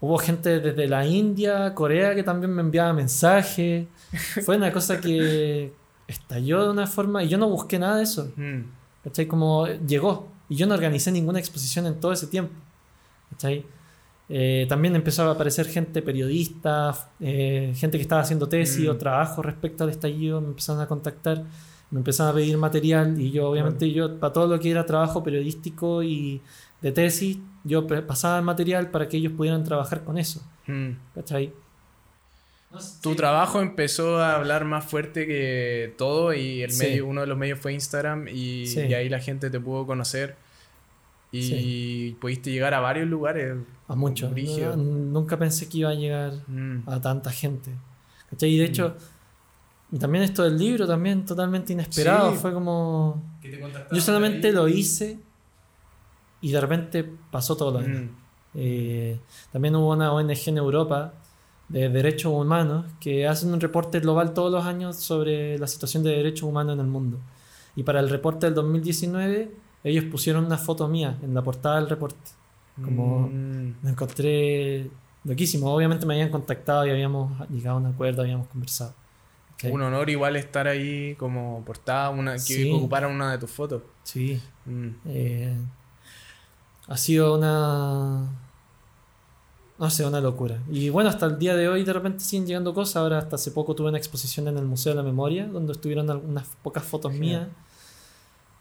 hubo gente desde la India, Corea, que también me enviaba mensajes. Fue una cosa que estalló de una forma y yo no busqué nada de eso. Mm. ¿Cachai? Como llegó. Y yo no organicé ninguna exposición en todo ese tiempo. ¿Cachai? Eh, también empezó a aparecer gente periodista, eh, gente que estaba haciendo tesis Mm. o trabajo respecto al estallido, me empezaron a contactar, me empezaron a pedir material y yo obviamente yo para todo lo que era trabajo periodístico y de tesis, yo pasaba el material para que ellos pudieran trabajar con eso. Mm. ¿Cachai? Tu trabajo empezó a hablar más fuerte que todo y el Sí. medio, uno de los medios fue Instagram y, Sí. y ahí la gente te pudo conocer y Sí. pudiste llegar a varios lugares. A muchos. No- nunca pensé que iba a llegar Mm. a tanta gente. ¿Cachai? Y de hecho, y también esto del libro, también totalmente inesperado. Sí. Fue como. Yo solamente lo hice y de repente pasó todo lo demás. Mm. Eh, también hubo una ONG en Europa de derechos humanos que hacen un reporte global todos los años sobre la situación de derechos humanos en el mundo. Y para el reporte del 2019, ellos pusieron una foto mía en la portada del reporte. Como- Mm. Me encontré loquísimo. Obviamente me habían contactado y habíamos llegado a un acuerdo, habíamos conversado. Ok. Un honor igual estar ahí como portada, una, que Sí. ocuparan una de tus fotos. Sí. Mm. eh, ha sido una. No sé, una locura. Y bueno, hasta el día de hoy de repente siguen llegando cosas. Ahora, hasta hace poco tuve una exposición en el Museo de la Memoria, donde estuvieron algunas pocas fotos Genial. mías.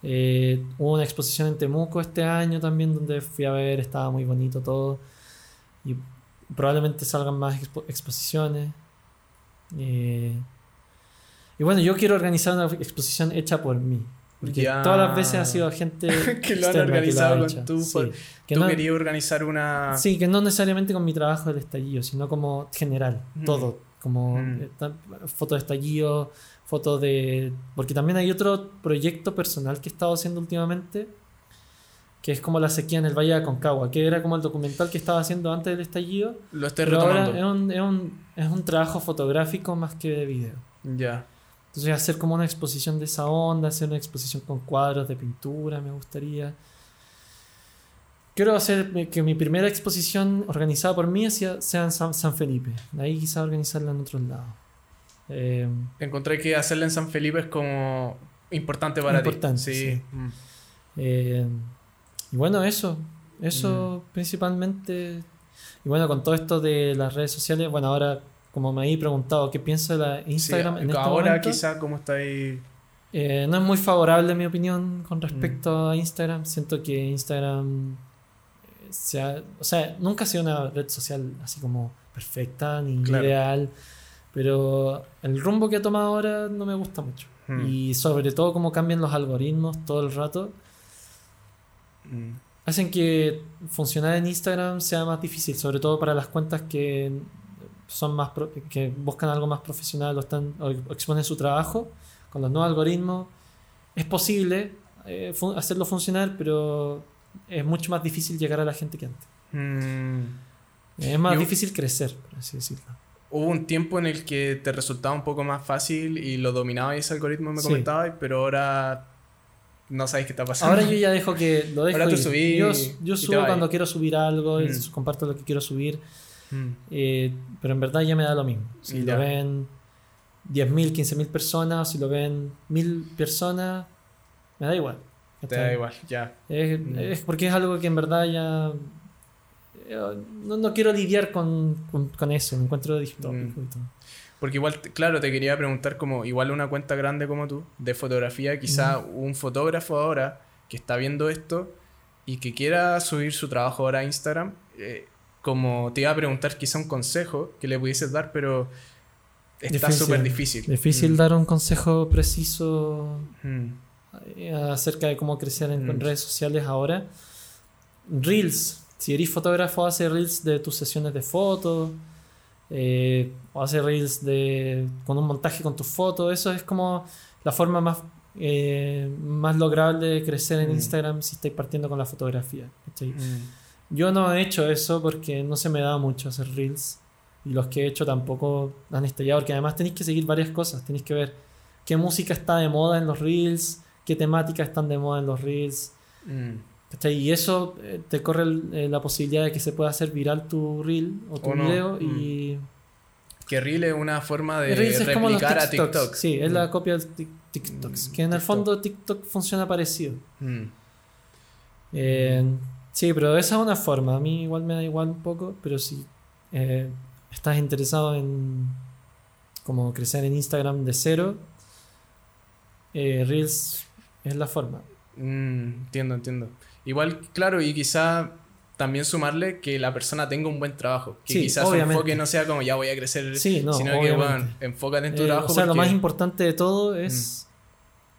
Eh, hubo una exposición en Temuco este año también, donde fui a ver, estaba muy bonito todo. Y probablemente salgan más expo- exposiciones. Eh, y bueno, yo quiero organizar una exposición hecha por mí. Porque Ya. todas las veces ha sido gente Que lo han organizado lo ha con tu Sí, que Tú no- querías organizar una... Sí, que no necesariamente con mi trabajo del estallido, sino como general, Mm. todo. Como Mm. eh, fotos de estallido, fotos de... Porque también hay otro proyecto personal que he estado haciendo últimamente, que es como la sequía en el Valle de Aconcagua, que era como el documental que estaba haciendo antes del estallido, Lo estoy ahora retomando. es un, es, un, es un trabajo fotográfico más que de video. Ya. Entonces hacer como una exposición de esa onda, hacer una exposición con cuadros de pintura, me gustaría. quiero hacer que mi primera exposición organizada por mí sea, en San, San Felipe. De ahí quizá organizarla en otros lados. Eh, Encontré que hacerla en San Felipe es como importante para Importante, ti. sí. Mm. Eh, y bueno, eso. Eso principalmente. Y bueno, con todo esto de las redes sociales, bueno, ahora, como me habéis preguntado, ¿qué pienso de la Instagram Sí, en este ahora momento? quizá como está ahí... Eh, no es muy favorable mi opinión Mm. con respecto a Instagram. Siento que Instagram. eh, sea, o sea, nunca ha sido una red social así como perfecta ni Claro. ideal. Pero el rumbo que ha tomado ahora no me gusta mucho. Mm. Y sobre todo cómo cambian los algoritmos todo el rato. Mm. hacen que funcionar en Instagram sea más difícil, sobre todo para las cuentas que son más pro- que buscan algo más profesional o están o exponen su trabajo con los nuevos algoritmos. Es posible eh, fu- hacerlo funcionar, pero es mucho más difícil llegar a la gente que antes. Mm. Es más Yo- difícil crecer, por así decirlo. Hubo un tiempo en el que te resultaba un poco más fácil y lo dominaba ese algoritmo, me Sí. comentabas, pero ahora no sabes qué está pasando. Ahora yo ya dejo que lo dejo Ahora tú ir. subís yo, y yo subo cuando quiero subir algo y Mm. comparto lo que quiero subir. Mm. Eh, pero en verdad ya me da lo mismo. Si Ya. lo ven 10.000, 15.000 personas, si lo ven 1.000 personas, me da igual. Te da igual, ya. Es, Mm. es porque es algo que en verdad ya... No, no quiero lidiar con, con, con eso, me encuentro distópico Mm. y todo. Porque igual, claro, te quería preguntar como, igual una cuenta grande como tú, de fotografía, quizá un fotógrafo ahora que está viendo esto y que quiera subir su trabajo ahora a Instagram, eh, como te iba a preguntar quizá un consejo que le pudieses dar, pero está súper difícil. Difícil Mm. dar un consejo preciso Mm. eh, acerca de cómo crecer en, Mm. redes sociales ahora. Reels. Si eres fotógrafo, hace reels de tus sesiones de fotos. eh, o hace reels de, con un montaje con tus fotos. Eso es como la forma más, eh, más lograble de crecer en Mm. Instagram si estáis partiendo con la fotografía. ¿cachai? Mm. Yo no he hecho eso porque no se me da mucho hacer reels. Y los que he hecho tampoco han estallado. Porque además tenéis que seguir varias cosas. Tenéis que ver qué música está de moda en los reels, qué temáticas están de moda en los reels. Mm. Y eso eh, te corre eh, la posibilidad de que se pueda hacer viral tu reel o tu O no. video. Mm. Y Que Reel es una forma de reels replicar a. TikTok. Sí, es Mm. la copia de Tik- TikToks. Mm, Que en el TikTok. fondo TikTok funciona parecido. Mm. Eh, sí, pero esa es una forma. A mí igual me da igual un poco, pero si eh, estás interesado en como crecer en Instagram de cero, eh, Reels es la forma. Mm, entiendo, entiendo. Igual, claro, y quizá también sumarle que la persona tenga un buen trabajo. Que Sí, quizás su enfoque no sea como ya voy a crecer, Sí, no, sino que, bueno, enfócate en tu Eh, trabajo. o sea, lo más importante de todo es,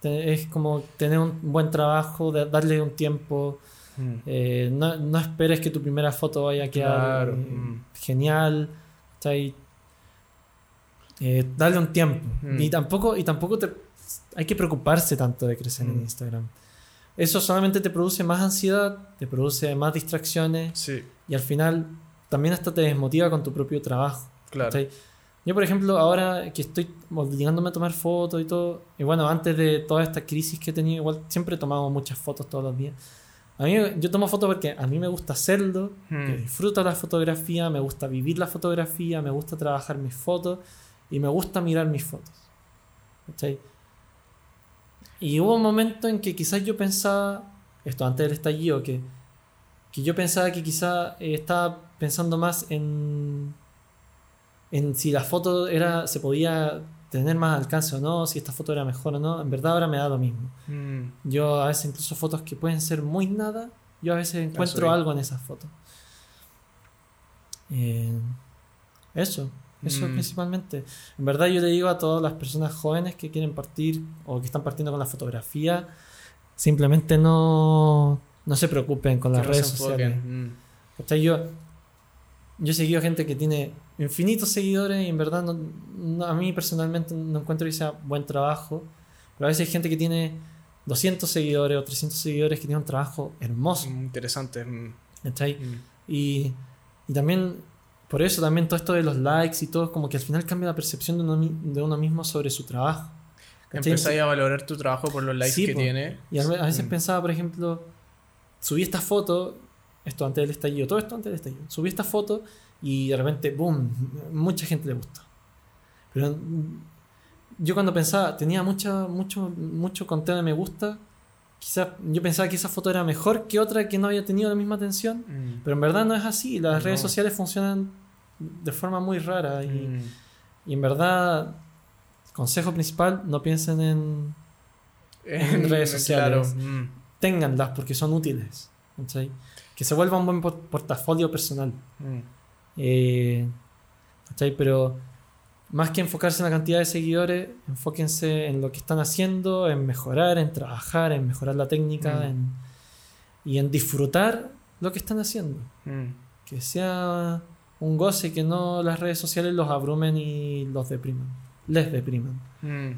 te- es como tener un buen trabajo, de- darle un tiempo. Mm, eh, no, no esperes que tu primera foto vaya a quedar Claro, eh, mm. genial. ¿cachai? Eh, darle un tiempo. Mm. Y tampoco, y tampoco te, hay que preocuparse tanto de crecer en. Instagram. Eso solamente te produce más ansiedad, te produce más distracciones Sí, y al final también hasta te desmotiva con tu propio trabajo. claro. Yo, por ejemplo, ahora que estoy obligándome a tomar fotos y todo, y bueno, antes de toda esta crisis que he tenido, igual siempre he tomado muchas fotos todos los días. A mí, yo tomo fotos porque a mí me gusta hacerlo, Mm. que disfruto la fotografía, me gusta vivir la fotografía, me gusta trabajar mis fotos y me gusta mirar mis fotos. ¿Cachai? Y hubo un momento en que quizás yo pensaba, esto antes del estallido, que, que yo pensaba que quizás eh, estaba pensando más en, en si la foto era, se podía tener más alcance o no, si esta foto era mejor o no. En verdad ahora me da lo mismo. Mm, Yo a veces incluso fotos que pueden ser muy nada, yo a veces encuentro Eso, algo en esas fotos. Eh, eso, eso Mm. principalmente. En verdad yo le digo a todas las personas jóvenes que quieren partir o que están partiendo con la fotografía, simplemente no, no se preocupen con las no redes sociales. enfoquen. Mm, ¿Cachai? Yo, yo he seguido gente que tiene infinitos seguidores y en verdad no- no- a mí personalmente no encuentro que sea buen trabajo. Pero a veces hay gente que tiene 200 seguidores o 300 seguidores que tiene un trabajo hermoso. mm, interesante. mm, ¿cachai? mm. Y, y también, por eso también todo esto de los likes y todo, como que al final cambia la percepción de uno, de uno mismo sobre su trabajo. Empezáis a valorar tu trabajo por los likes Sí, que po. tiene. Y a veces Mm. pensaba, por ejemplo, subí esta foto Esto antes del estallido, todo esto antes del estallido. Subí esta foto y de repente, boom, mucha gente le gustó. Pero mm, yo cuando pensaba, tenía mucha, mucho, mucho contenido de me gusta, quizás yo pensaba que esa foto era mejor que otra que no había tenido la misma atención, Mm. pero en verdad no es así. Las No. redes sociales funcionan de forma muy rara y, Mm. y en verdad, consejo principal, no piensen en... En redes sociales. Claro. Mm. Ténganlas porque son útiles. Que se vuelva un buen por- portafolio personal. Eh, ¿cachai? Pero más que enfocarse en la cantidad de seguidores, enfóquense en lo que están haciendo, en mejorar, en trabajar, en mejorar la técnica Mm. en- y en disfrutar lo que están haciendo. Mm. Que sea un goce, que no las redes sociales los abrumen y los depriman. Les depriman. Mm.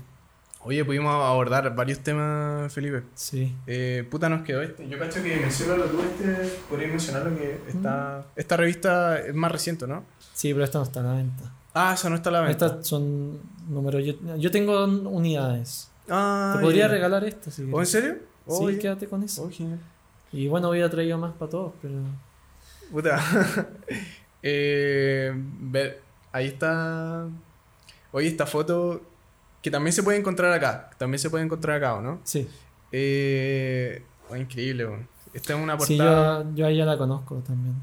Oye, pudimos abordar varios temas, Felipe. Sí. Eh, puta, nos quedó este. Yo cacho que mencionalo tú, este, podrías mencionarlo que está... Esta revista es más reciente, ¿no? Sí, pero esta no está a la venta. Ah, esa no está a la venta. Estas son números. Yo, yo tengo unidades. Ah, Te podría regalar esta si ¿Oh, en serio? Sí, quédate con eso. Oh. Y bueno, hubiera traído más para todos, pero. Puta. eh, ver, ahí está. Oye, esta foto que también se puede encontrar acá. También se puede encontrar acá, ¿o no? Sí. Eh, oh, increíble, weón. Esta es una Sí, portada. yo, yo a ella la conozco también.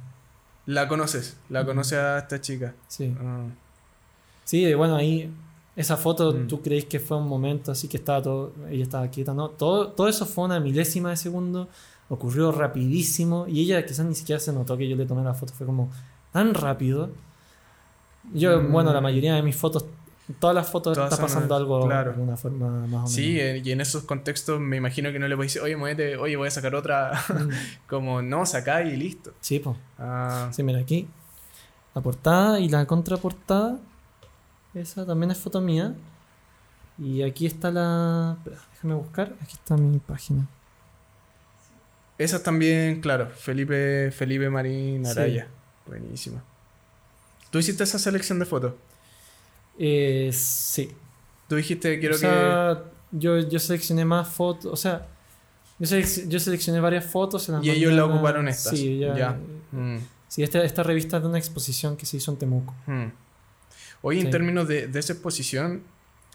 La conoces, la Ujú. conoces a esta chica. Sí. Ah, Sí, bueno, ahí. Esa foto, Mm. tú crees que fue un momento así que estaba todo. Ella estaba quieta, ¿no? Todo, todo eso fue una milésima de segundo. Ocurrió rapidísimo. Y ella quizás ni siquiera se notó que yo le tomé la foto. Fue como tan rápido. Yo, Mm. bueno, la mayoría de mis fotos. Todas las fotos Todas está son, pasando algo claro. de alguna forma más o menos. Sí, eh, y en esos contextos me imagino que no le puedes decir, oye, muévete, oye, voy a sacar otra. Mm. Como, no, saca y listo. Sí, pues. Ah, Sí, mira aquí. La portada y la contraportada. Esa también es foto mía. Y aquí está la. déjame buscar. Aquí está mi página. Esas también, claro, Felipe, Felipe Marín Sí. Araya. Buenísima. ¿Tú hiciste esa selección de fotos? Eh, sí. Tú dijiste, quiero o sea, yo, yo seleccioné más fotos. O sea, yo, selec- yo seleccioné varias fotos. se las que... Y ellos la ocuparon estas. Sí, ya. Ya. Mm, Sí, esta, esta revista es de una exposición que se hizo en Temuco. mm. En Sí. términos de, de esa exposición,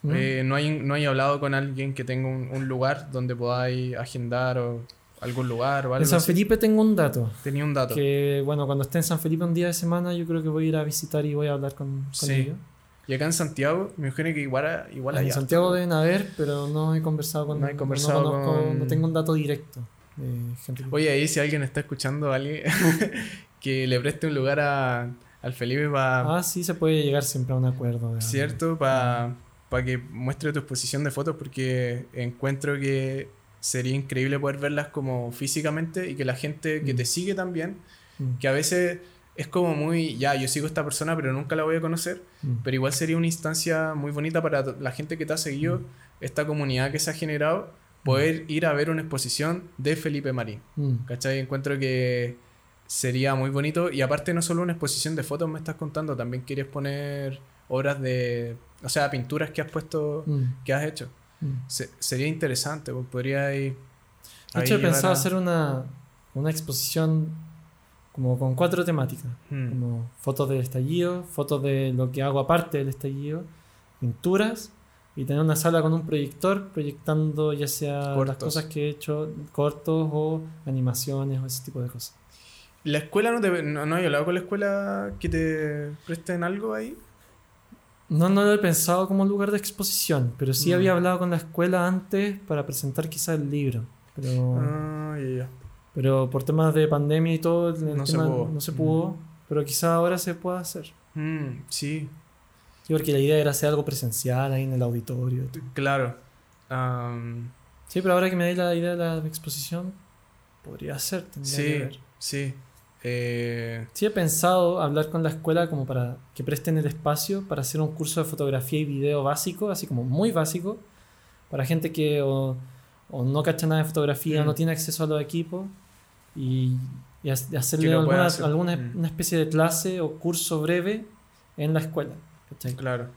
¿Mm? eh, ¿no, hay, ¿no hay hablado con alguien que tenga un, un lugar donde podáis agendar o algún lugar o algo en San así? Felipe tengo un dato. Tenía un dato. Que bueno, cuando esté en San Felipe un día de semana, yo creo que voy a ir a visitar y voy a hablar con, con Sí. ellos. Y acá en Santiago, me imagino que igual, igual en hay Santiago harto. deben haber, pero no he conversado con No he conversado conozco- con- no tengo un dato directo de gente Oye, ahí si alguien está escuchando a alguien que le preste un lugar a, al Felipe para... Ah, sí, se puede llegar siempre a un acuerdo. de. ¿Cierto? Para que muestre tu exposición de fotos porque encuentro que sería increíble poder verlas como físicamente y que la gente que Mm. te sigue también, Mm, que a veces es como muy, ya, yo sigo a esta persona pero nunca la voy a conocer, mm. pero igual sería una instancia muy bonita para la gente que te ha seguido, Mm. esta comunidad que se ha generado, poder ir a ver una exposición de Felipe Marín. Mm. ¿Cachai? Encuentro que sería muy bonito. Y aparte, no solo una exposición de fotos me estás contando, también quieres poner obras de. O sea, pinturas que has puesto, Mm, que has hecho. mm. Se- sería interesante, pues, podría ir. De hecho, he pensado hacer una, una exposición como con cuatro temáticas. Mm. Como fotos del estallido, fotos de lo que hago aparte del estallido, pinturas y tener una sala con un proyector proyectando ya sea las cosas que he hecho, cortos o animaciones o ese tipo de cosas. ¿La escuela no te.? No, no hay hablado con la escuela que te presten algo ahí? No, no lo he pensado como lugar de exposición, pero sí Mm. había hablado con la escuela antes para presentar quizás el libro. Pero, Ah, ya, ya. Pero por temas de pandemia y todo, el No se pudo. no se pudo. Pero quizás ahora se pueda hacer. Mm, sí, Sí, porque la idea era hacer algo presencial ahí en el auditorio. claro. Am, Sí, pero ahora que me dais la idea de la exposición, podría ser. Que sí, ver. sí. Eh, Sí, he pensado hablar con la escuela como para que presten el espacio para hacer un curso de fotografía y video básico, así como muy básico, para gente que o, o no cacha nada de fotografía, Mm. no tiene acceso a los equipos, y, y ha- y hacerle pueda alguna, hacer. alguna Mm. una especie de clase o curso breve en la escuela. ¿cachai? claro.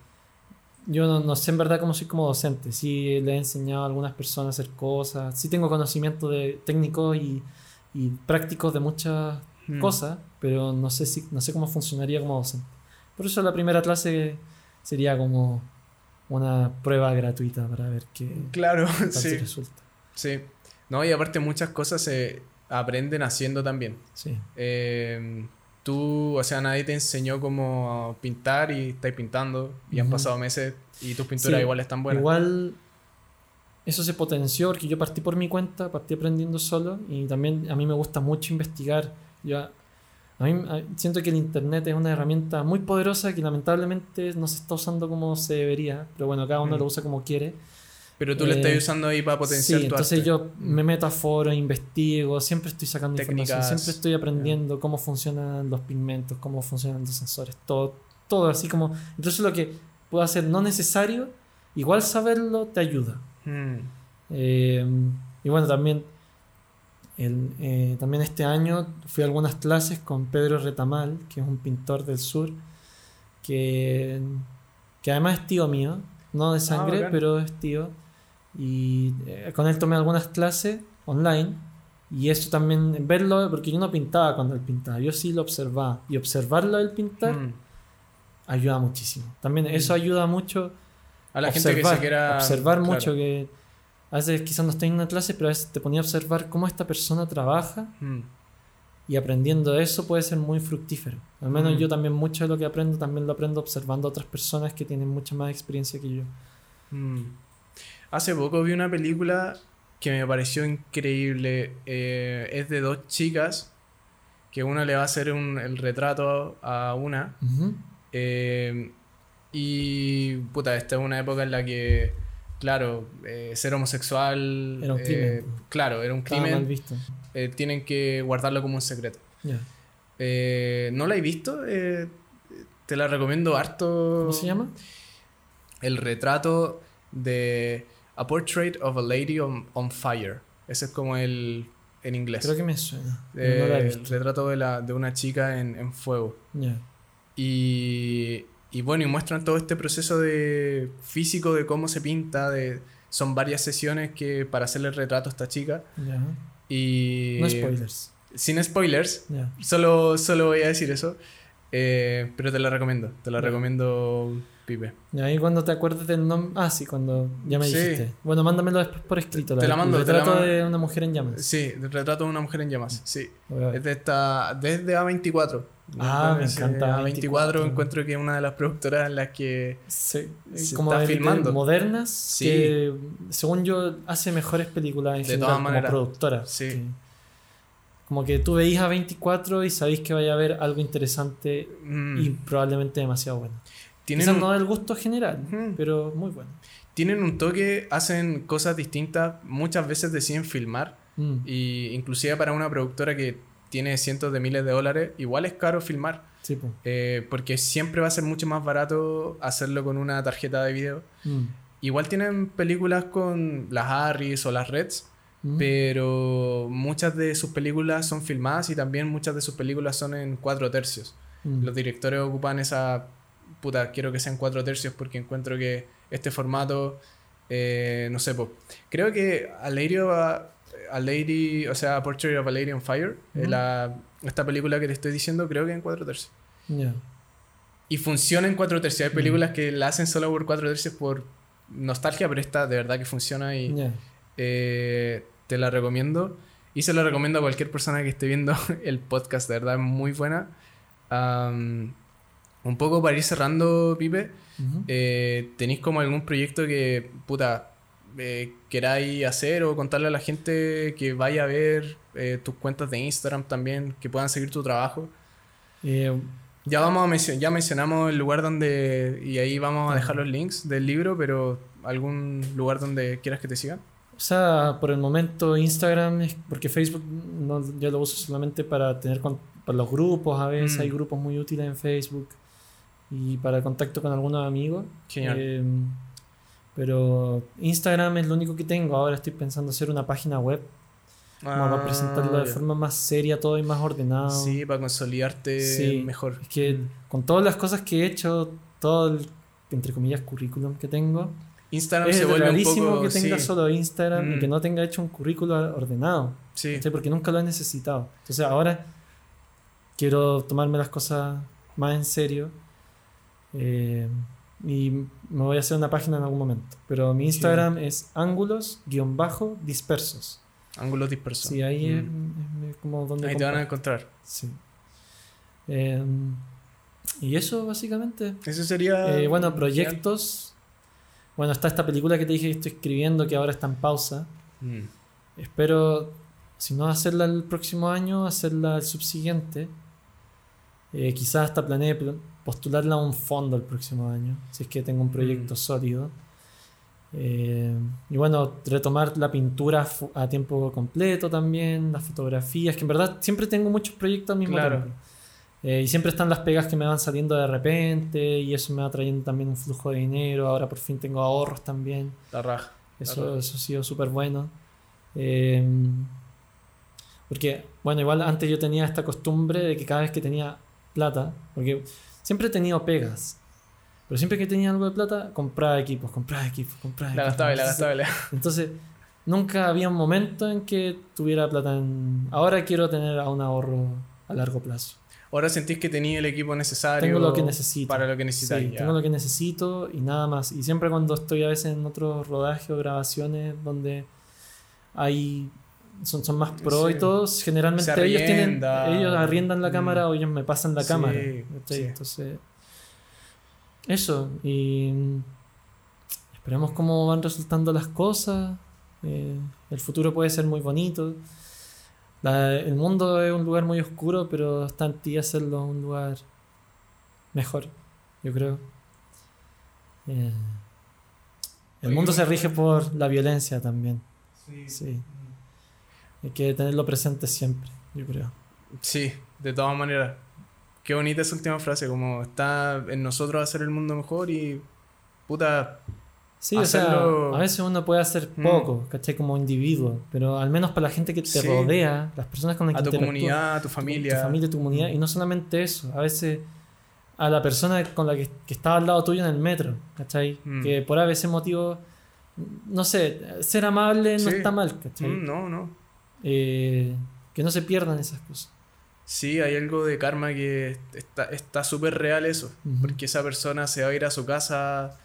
Yo no, no sé en verdad cómo soy como docente. Sí le he enseñado a algunas personas a hacer cosas. Sí tengo conocimiento de técnicos y, y prácticos de muchas Mm. cosas, pero no sé, si, no sé cómo funcionaría como docente. Por eso la primera clase sería como una prueba gratuita para ver qué Claro, sí. resulta. Sí. No, y aparte muchas cosas se aprenden haciendo también. Sí. Eh, tú, o sea, nadie te enseñó cómo pintar y estás pintando y han pasado meses y tus pinturas Sí, igual están buenas. Igual eso se potenció porque yo partí por mi cuenta, partí aprendiendo solo y también a mí me gusta mucho investigar. Yo, a mí a- siento que el internet es una herramienta muy poderosa que lamentablemente no se está usando como se debería, pero bueno, cada uno Mm. lo usa como quiere. Pero tú lo Eh, estás usando ahí para potenciar sí, tu entonces arte. yo me meto a foros, investigo, siempre estoy sacando Técnicas, información, siempre estoy aprendiendo cómo funcionan los pigmentos, cómo funcionan los sensores, todo, todo así como... Entonces lo que puedo hacer no necesario, igual saberlo te ayuda. Mm. Eh, y bueno, también, el- eh, también este año fui a algunas clases con Pedro Retamal, que es un pintor del sur, que, que además es tío mío, no de sangre, bacán. pero es tío. Y eh, con él tomé algunas clases online. Y eso también, verlo, porque yo no pintaba cuando él pintaba, yo sí lo observaba. Y observarlo él pintar Mm. ayuda muchísimo. También eso ayuda mucho A la gente que observar, se quiera... observar claro. mucho que a veces quizás no estoy en una clase pero a veces te ponía a observar cómo esta persona trabaja Mm. y aprendiendo eso puede ser muy fructífero al menos Mm. yo también mucho de lo que aprendo también lo aprendo observando a otras personas que tienen mucha más experiencia que yo Mm. Hace poco vi una película que me pareció increíble. Eh, es de dos chicas que una le va a hacer un- el retrato a una. Eh, y puta, esta es una época en la que, claro, eh, ser homosexual. Era un crimen. claro, era un Estaba mal crimen. visto tienen que guardarlo como un secreto. Eh, ¿No la he visto? Te la recomiendo harto. ¿cómo se llama? El retrato de A Portrait of a Lady on, on Fire. Ese es como el en inglés. creo que me suena Eh, pero no la he el visto retrato de, la, de una chica en, en fuego. Ya. Y, y bueno, y muestran todo este proceso de físico de cómo se pinta. De, son varias sesiones que para hacerle el retrato a esta chica. Ya. Y no spoilers Sin spoilers, ya. solo, solo voy a decir eso. Eh, pero te la recomiendo. Te la recomiendo, Pipe. Y ahí cuando te acuerdes del nombre. Ah, sí, cuando ya me Sí. dijiste. Bueno, mándamelo después por escrito. Te la el mando, te la retrato de una mujer en llamas. Sí, el retrato de una mujer en llamas. Sí. Es de esta, desde A24. Ah, me encanta A24. A24. encuentro que es una de las productoras en las que. Sí, Se como está de- de filmando. modernas Sí. que según yo hace mejores películas en De general todas como productora Sí. como que tú veís a 24 y sabéis que vaya a haber algo interesante mm, y probablemente demasiado bueno tienen, quizás no del gusto general pero muy bueno tienen un toque, hacen cosas distintas. Muchas veces deciden filmar. Mm, Y inclusive para una productora que tiene cientos de miles de dólares, igual es caro filmar. sí, eh, porque siempre va a ser mucho más barato hacerlo con una tarjeta de video. Mm, Igual tienen películas con las Harris o las Reds. mm. pero muchas de sus películas son filmadas y también muchas de sus películas son en cuatro tercios. Mm. Los directores ocupan esa puta, quiero que sean cuatro tercios porque encuentro que este formato, eh, no sé, po. creo que a Lady, of a, a Lady, o sea, Portrait of a Lady on Fire, eh, Ujú. la- esta película que te estoy diciendo, creo que en cuatro tercios. Ya. Y funciona en cuatro tercios. Hay películas que la hacen solo por cuatro tercios por nostalgia, pero esta de verdad que funciona y, Ya. eh, te la recomiendo. Y se la recomiendo a cualquier persona que esté viendo el podcast, de verdad, muy buena. Am, un poco para ir cerrando, Pipe, eh, ¿tenéis como algún proyecto que, puta, eh, queráis hacer o contarle a la gente que vaya a ver eh, tus cuentas de Instagram también, que puedan seguir tu trabajo? Ya vamos a mencio- ya mencionamos el lugar donde, y ahí vamos a dejar los links del libro, pero algún lugar donde quieras que te sigan. O sea, por el momento Instagram, porque Facebook no, yo lo uso solamente para tener con, para los grupos, a veces Mm. hay grupos muy útiles en Facebook y para contacto con algunos amigos. Genial. Eh, pero Instagram es lo único que tengo. Ahora estoy pensando hacer una página web como para presentarlo de Ah, forma más seria, todo y más ordenado. Sí, para consolidarte Sí. mejor. Es que con todas las cosas que he hecho, todo el, entre comillas, currículum que tengo, Instagram es se vuelve un rarísimo poco... que tenga sí, solo Instagram y Mm. que no tenga hecho un currículum ordenado. sí. ¿cachai? Porque nunca lo he necesitado. Entonces ahora quiero tomarme las cosas más en serio. Eh, y me voy a hacer una página en algún momento. Pero mi Instagram es ángulos-dispersos. Ángulos dispersos. Sí, ahí es, Mm. es como donde... Ahí te van a encontrar. Sí. Eh, y eso básicamente. Eso sería. Eh, bueno, proyectos. Bueno, está esta película que te dije que estoy escribiendo que ahora está en pausa. Mm. Espero, si no hacerla el próximo año, hacerla el subsiguiente. Eh, quizás hasta planeé pl- postularla a un fondo el próximo año, si es que tengo un proyecto Mm. sólido. Eh, y bueno, retomar la pintura a tiempo completo también, las fotografías, que en verdad siempre tengo muchos proyectos al mismo Claro. tiempo. Eh, y siempre están las pegas que me van saliendo de repente y eso me va trayendo también un flujo de dinero. Ahora por fin tengo ahorros también. La raja. Eso ha sido súper bueno. Eh, porque, bueno, igual antes yo tenía esta costumbre de que cada vez que tenía plata, porque siempre he tenido pegas, pero siempre que tenía algo de plata, compraba equipos, compraba equipos, compraba La equipos. gastaba la gastaba la Entonces, nunca había un momento en que tuviera plata en... Ahora quiero tener a un ahorro a largo plazo. Ahora sentís que tenía el equipo necesario. Tengo lo que necesito. Para lo que necesitas. Sí, tengo lo que necesito y nada más. Y siempre cuando estoy a veces en otros rodajes o grabaciones donde hay son, son más pro Sí. y todos, generalmente ellos tienen ellos arriendan la Mm. cámara o ellos me pasan la Sí, cámara. sí. Entonces, eso. Y mm, esperemos cómo van resultando las cosas. Eh, el futuro puede ser muy bonito. La- el mundo es un lugar muy oscuro, pero está en ti hacerlo un lugar mejor, yo creo. Eh, el mundo se ¿cómo- rige por la violencia también. Sí. Sí. Hay que tenerlo presente siempre, yo creo. Sí, de todas maneras. Qué bonita esa última frase, como está en nosotros hacer el mundo mejor y puta, Sí, Hacerlo- o sea, a veces uno puede hacer Mm. poco, ¿cachai? Como individuo, pero al menos para la gente que te Sí. rodea, las personas con las que a tu comunidad, a tu tu- familia. tu familia, tu comunidad, y no solamente eso, a veces a la persona con la que, que estaba al lado tuyo en el metro, ¿cachai? Mm. Que por a veces motivo, no sé, ser amable no Sí. está mal, ¿cachai? Mm, no, no. Eh, que no se pierdan esas cosas. Sí, hay algo de karma que está está súper real eso. Porque esa persona se va a ir a su casa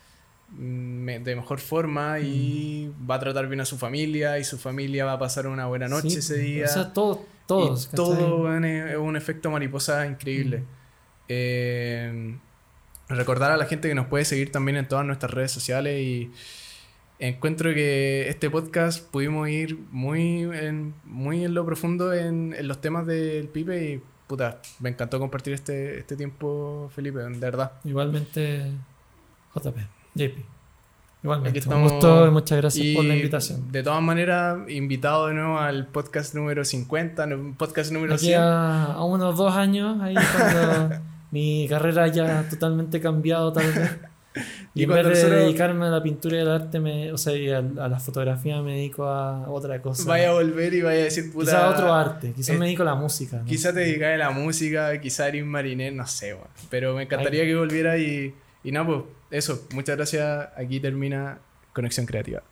mm, de mejor forma y va a tratar bien a su familia y su familia va a pasar una buena noche Sí, ese día. O sea, todos, todos, todo es un efecto mariposa increíble. Eh, recordar a la gente que nos puede seguir también en todas nuestras redes sociales y encuentro que este podcast pudimos ir muy en, muy en lo profundo en, en los temas del Pipe y puta, me encantó compartir este, este tiempo, Felipe, de verdad. Igualmente, JP, JP. Igualmente, Aquí un gusto y muchas gracias Y por la invitación. De todas maneras, invitado de nuevo al podcast número 50, no, podcast número Aquí 100. a, a unos dos años, ahí cuando mi carrera ya totalmente cambiado tal vez. Y, Y en vez de dedicarme a la pintura y al arte, me, o sea, y a, a la fotografía me dedico a otra cosa. Vaya a volver y vaya a decir, puta... Quizá a otro arte, quizás eh, me dedico a la música. ¿no? Quizá te dedicas a la música, quizá eres marinero, no sé, weón. Pero me encantaría que volviera y, y nada, pues eso. Muchas gracias. Aquí termina Conexión Creativa.